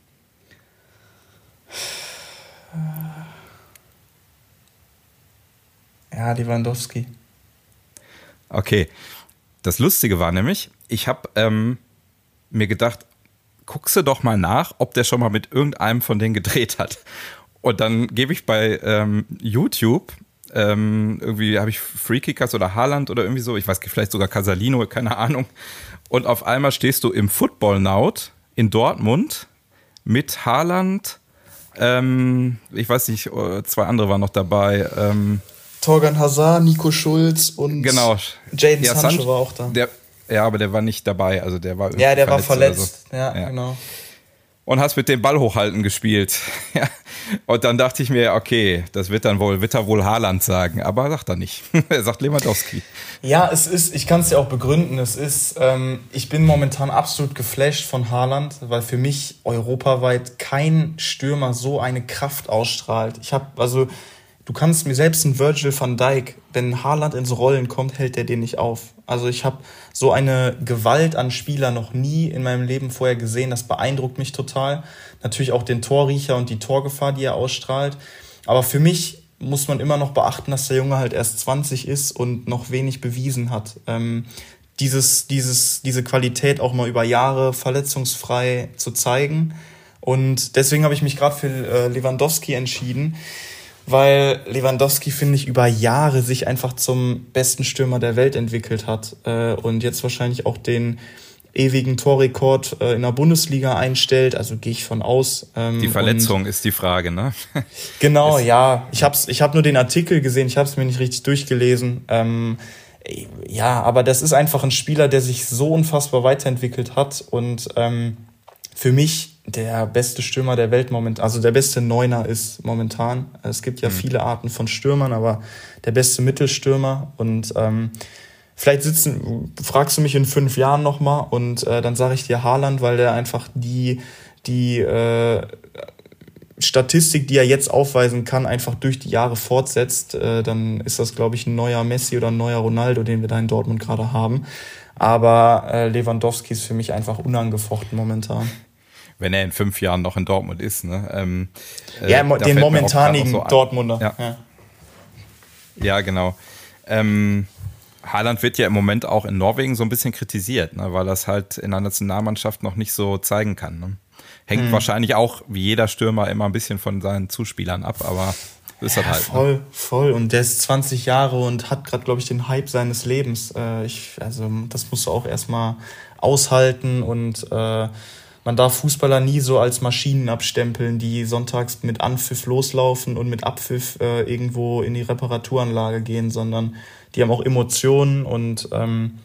Ja, Lewandowski. Okay. Das Lustige war nämlich, ich habe ähm, mir gedacht, guckst du doch mal nach, ob der schon mal mit irgendeinem von denen gedreht hat. Und dann gebe ich bei ähm, YouTube ähm, irgendwie habe ich Freekickers oder Haaland oder irgendwie so, ich weiß vielleicht sogar Casalino, keine Ahnung. Und auf einmal stehst du im Football Naut in Dortmund mit Haaland, ähm, ich weiß nicht, äh, zwei andere waren noch dabei. Ähm, Torgan Hazard, Nico Schulz und genau. Jaden ja, Sancho war auch da. Der, ja, aber der war nicht dabei, also der war Ja, der verletzt war verletzt, so. ja, ja, genau und hast mit dem Ball hochhalten gespielt. und dann dachte ich mir, okay, das wird dann wohl, wird er wohl Haaland sagen, aber sagt er nicht. er sagt Lewandowski. Ja, es ist, ich kann es ja auch begründen, es ist, ähm, ich bin momentan absolut geflasht von Haaland, weil für mich europaweit kein Stürmer so eine Kraft ausstrahlt. Ich habe, also, du kannst mir selbst ein Virgil van Dijk, wenn Haaland ins Rollen kommt, hält er den nicht auf. Also ich habe so eine Gewalt an Spieler noch nie in meinem Leben vorher gesehen. Das beeindruckt mich total. Natürlich auch den Torriecher und die Torgefahr, die er ausstrahlt. Aber für mich muss man immer noch beachten, dass der Junge halt erst 20 ist und noch wenig bewiesen hat. Ähm, dieses, dieses, diese Qualität auch mal über Jahre verletzungsfrei zu zeigen. Und deswegen habe ich mich gerade für äh, Lewandowski entschieden weil Lewandowski, finde ich, über Jahre sich einfach zum besten Stürmer der Welt entwickelt hat äh, und jetzt wahrscheinlich auch den ewigen Torrekord äh, in der Bundesliga einstellt. Also gehe ich von aus. Ähm, die Verletzung ist die Frage, ne? Genau, ja. Ich habe ich hab nur den Artikel gesehen, ich habe es mir nicht richtig durchgelesen. Ähm, ja, aber das ist einfach ein Spieler, der sich so unfassbar weiterentwickelt hat und ähm, für mich der beste Stürmer der Welt momentan, also der beste Neuner ist momentan. Es gibt ja mhm. viele Arten von Stürmern, aber der beste Mittelstürmer und ähm, vielleicht sitzen, fragst du mich in fünf Jahren nochmal und äh, dann sage ich dir Haaland, weil der einfach die, die äh, Statistik, die er jetzt aufweisen kann, einfach durch die Jahre fortsetzt, äh, dann ist das, glaube ich, ein neuer Messi oder ein neuer Ronaldo, den wir da in Dortmund gerade haben. Aber äh, Lewandowski ist für mich einfach unangefochten momentan wenn er in fünf Jahren noch in Dortmund ist. Ne? Ähm, äh, ja, den momentanigen so Dortmunder. Ja, ja. ja genau. Ähm, Haaland wird ja im Moment auch in Norwegen so ein bisschen kritisiert, ne, weil das halt in der Nationalmannschaft noch nicht so zeigen kann. Ne? Hängt hm. wahrscheinlich auch wie jeder Stürmer immer ein bisschen von seinen Zuspielern ab, aber ist ja, das halt. Ne? Voll, ne? voll. Und der ist 20 Jahre und hat gerade, glaube ich, den Hype seines Lebens. Äh, ich, also das musst du auch erstmal aushalten und äh, man darf Fußballer nie so als Maschinen abstempeln, die sonntags mit Anpfiff loslaufen und mit Abpfiff äh, irgendwo in die Reparaturanlage gehen, sondern die haben auch Emotionen und ähm,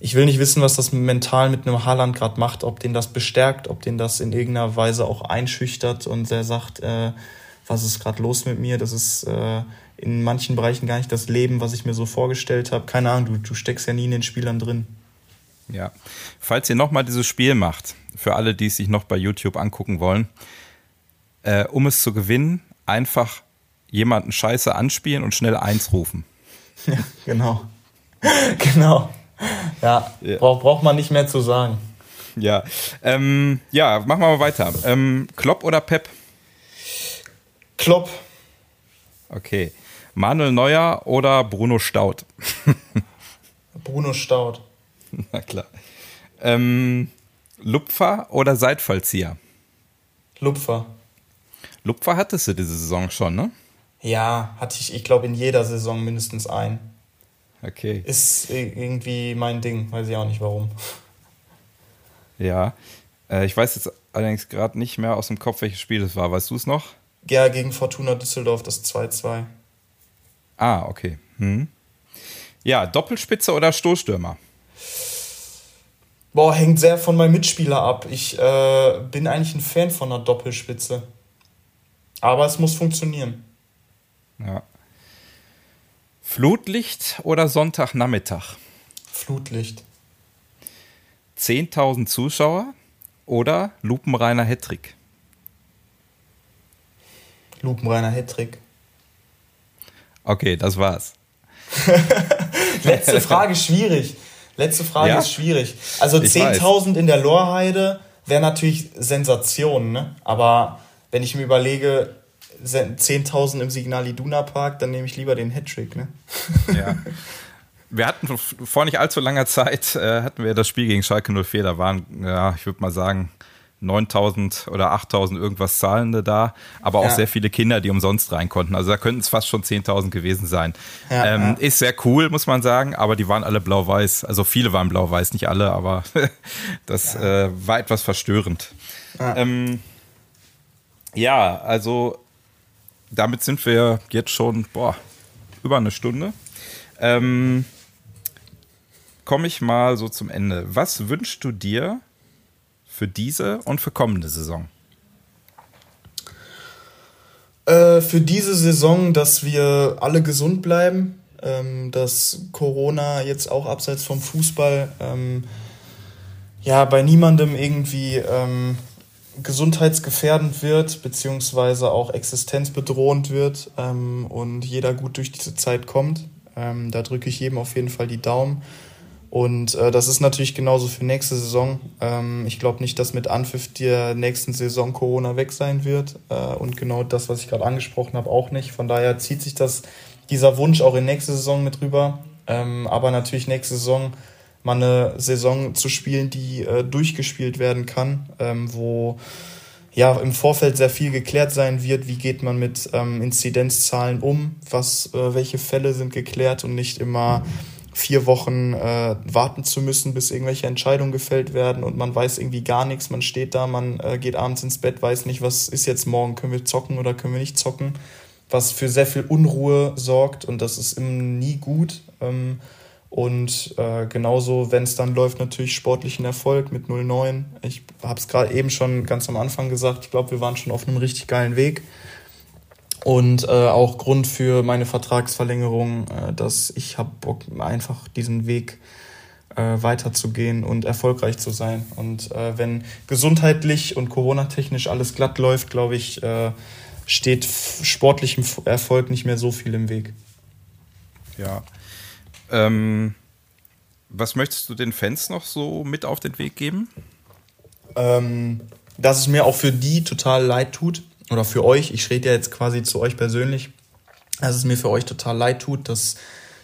ich will nicht wissen, was das mental mit einem Haaland gerade macht, ob den das bestärkt, ob den das in irgendeiner Weise auch einschüchtert und der sagt, äh, was ist gerade los mit mir? Das ist äh, in manchen Bereichen gar nicht das Leben, was ich mir so vorgestellt habe. Keine Ahnung, du, du steckst ja nie in den Spielern drin. Ja, falls ihr nochmal dieses Spiel macht, für alle, die es sich noch bei YouTube angucken wollen, äh, um es zu gewinnen, einfach jemanden scheiße anspielen und schnell eins rufen. Ja, genau. genau. Ja, ja. Brauch, braucht man nicht mehr zu sagen. ja. Ähm, ja, machen wir mal weiter. Ähm, Klopp oder Pep? Klopp. Okay. Manuel Neuer oder Bruno Staud? Bruno Staud. Na klar. Ähm, Lupfer oder Seitfallzieher? Lupfer. Lupfer hattest du diese Saison schon, ne? Ja, hatte ich, ich glaube, in jeder Saison mindestens ein. Okay. Ist irgendwie mein Ding, weiß ich auch nicht warum. Ja. Äh, ich weiß jetzt allerdings gerade nicht mehr aus dem Kopf, welches Spiel es war. Weißt du es noch? Ja, gegen Fortuna Düsseldorf das 2-2. Ah, okay. Hm. Ja, Doppelspitze oder Stoßstürmer? Boah, hängt sehr von meinem Mitspieler ab. Ich äh, bin eigentlich ein Fan von einer Doppelspitze. Aber es muss funktionieren. Ja. Flutlicht oder Sonntagnachmittag? Flutlicht. 10.000 Zuschauer oder lupenreiner Hattrick? Lupenreiner Hattrick. Okay, das war's. Letzte Frage schwierig. Letzte Frage Ja? ist schwierig. Also Ich 10.000 in der Lorheide wäre natürlich Sensation, ne? Aber wenn ich mir überlege, se- 10.000 im Signal Iduna Park, dann nehme ich lieber den Hattrick, ne? Ja. Wir hatten vor nicht allzu langer Zeit, äh, hatten wir das Spiel gegen Schalke 04, da waren, ja, ich würde mal sagen, 9000 oder 8000 irgendwas Zahlende da, aber auch Ja. sehr viele Kinder, die umsonst rein konnten. Also da könnten es fast schon 10.000 gewesen sein. Ja, ähm, ja. Ist sehr cool, muss man sagen, aber die waren alle blau-weiß. Also viele waren blau-weiß, nicht alle, aber das äh, war etwas verstörend. Ja. Ähm, ja, also damit sind wir jetzt schon boah, über eine Stunde. Ähm, Komme ich mal so zum Ende. Was wünschst du dir für diese und für kommende Saison? Äh, für diese Saison, dass wir alle gesund bleiben, ähm, dass Corona jetzt auch abseits vom Fußball ähm, ja bei niemandem irgendwie ähm, gesundheitsgefährdend wird, beziehungsweise auch existenzbedrohend wird und jeder gut durch diese Zeit kommt. Da drücke ich jedem auf jeden Fall die Daumen. Und äh, das ist natürlich genauso für nächste Saison. Ähm, ich glaube nicht, dass mit Anpfiff der nächsten Saison Corona weg sein wird. Äh, und genau das, was ich gerade angesprochen habe, auch nicht. Von daher zieht sich das, dieser Wunsch auch in nächste Saison mit rüber. Ähm, aber natürlich nächste Saison mal eine Saison zu spielen, die äh, durchgespielt werden kann, ähm, wo ja im Vorfeld sehr viel geklärt sein wird. Wie geht man mit ähm, Inzidenzzahlen um? Was, äh, welche Fälle sind geklärt und nicht immer vier Wochen äh, warten zu müssen, bis irgendwelche Entscheidungen gefällt werden und man weiß irgendwie gar nichts. Man steht da, man äh, geht abends ins Bett, weiß nicht, was ist jetzt morgen, können wir zocken oder können wir nicht zocken, was für sehr viel Unruhe sorgt und das ist immer nie gut. Ähm, und äh, genauso, wenn es dann läuft, natürlich sportlichen Erfolg mit 0-9. Ich habe es gerade eben schon ganz am Anfang gesagt, ich glaube, wir waren schon auf einem richtig geilen Weg. Und äh, auch Grund für meine Vertragsverlängerung, äh, dass ich habe Bock, einfach diesen Weg äh, weiterzugehen und erfolgreich zu sein. Und äh, wenn gesundheitlich und Corona-technisch alles glatt läuft, glaube ich, äh, steht sportlichem Erfolg nicht mehr so viel im Weg. Ja. Ähm, was möchtest du den Fans noch so mit auf den Weg geben? ähm, dass es mir auch für die total leid tut, oder für euch, ich rede ja jetzt quasi zu euch persönlich, dass es mir für euch total leid tut, dass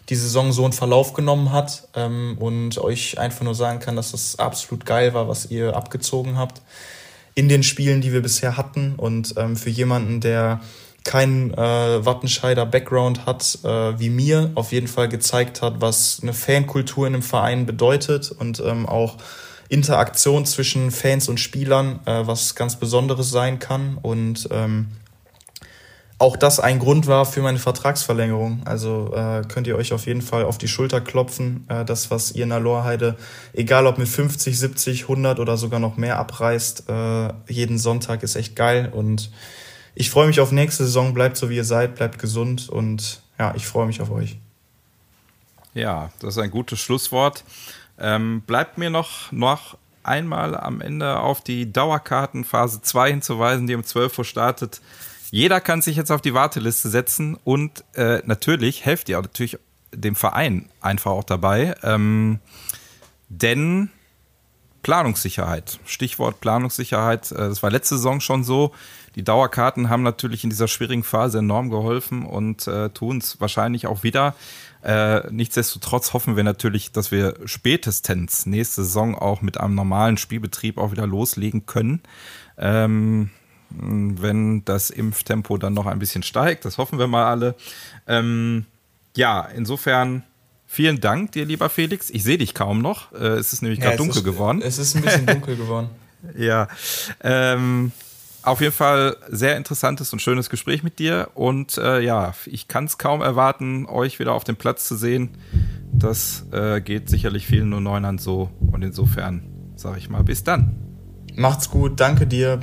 die Saison so einen Verlauf genommen hat ähm, und euch einfach nur sagen kann, dass das absolut geil war, was ihr abgezogen habt in den Spielen, die wir bisher hatten. Und ähm, für jemanden, der keinen äh, Wattenscheider Background hat, äh, wie mir, auf jeden Fall gezeigt hat, was eine Fankultur in einem Verein bedeutet und ähm, auch Interaktion zwischen Fans und Spielern, äh, was ganz Besonderes sein kann. Und ähm, auch das ein Grund war für meine Vertragsverlängerung. Also äh, könnt ihr euch auf jeden Fall auf die Schulter klopfen. Äh, das, was ihr in der Lorheide, egal ob mit 50, 70, 100 oder sogar noch mehr abreißt, äh, jeden Sonntag ist echt geil. Und ich freue mich auf nächste Saison. Bleibt so, wie ihr seid, bleibt gesund und ja, ich freue mich auf euch. Ja, das ist ein gutes Schlusswort. Ähm, bleibt mir noch, noch einmal am Ende auf die Dauerkarten Phase 2 hinzuweisen, die um 12 Uhr startet. Jeder kann sich jetzt auf die Warteliste setzen und äh, natürlich helft ihr auch natürlich dem Verein einfach auch dabei. Ähm, denn Planungssicherheit. Stichwort Planungssicherheit. Äh, das war letzte Saison schon so. Die Dauerkarten haben natürlich in dieser schwierigen Phase enorm geholfen und äh, tun es wahrscheinlich auch wieder. Äh, nichtsdestotrotz hoffen wir natürlich, dass wir spätestens nächste Saison auch mit einem normalen Spielbetrieb auch wieder loslegen können. Ähm, wenn das Impftempo dann noch ein bisschen steigt. Das hoffen wir mal alle. Ähm, ja, insofern vielen Dank dir, lieber Felix. Ich sehe dich kaum noch. Äh, es ist nämlich gerade ja, dunkel ist, geworden. Es ist ein bisschen dunkel geworden. ja. Ähm, auf jeden Fall sehr interessantes und schönes Gespräch mit dir. Und äh, ja, ich kann es kaum erwarten, euch wieder auf dem Platz zu sehen. Das äh, geht sicherlich vielen nur Neunern so. Und insofern sage ich mal, bis dann. Macht's gut, danke dir.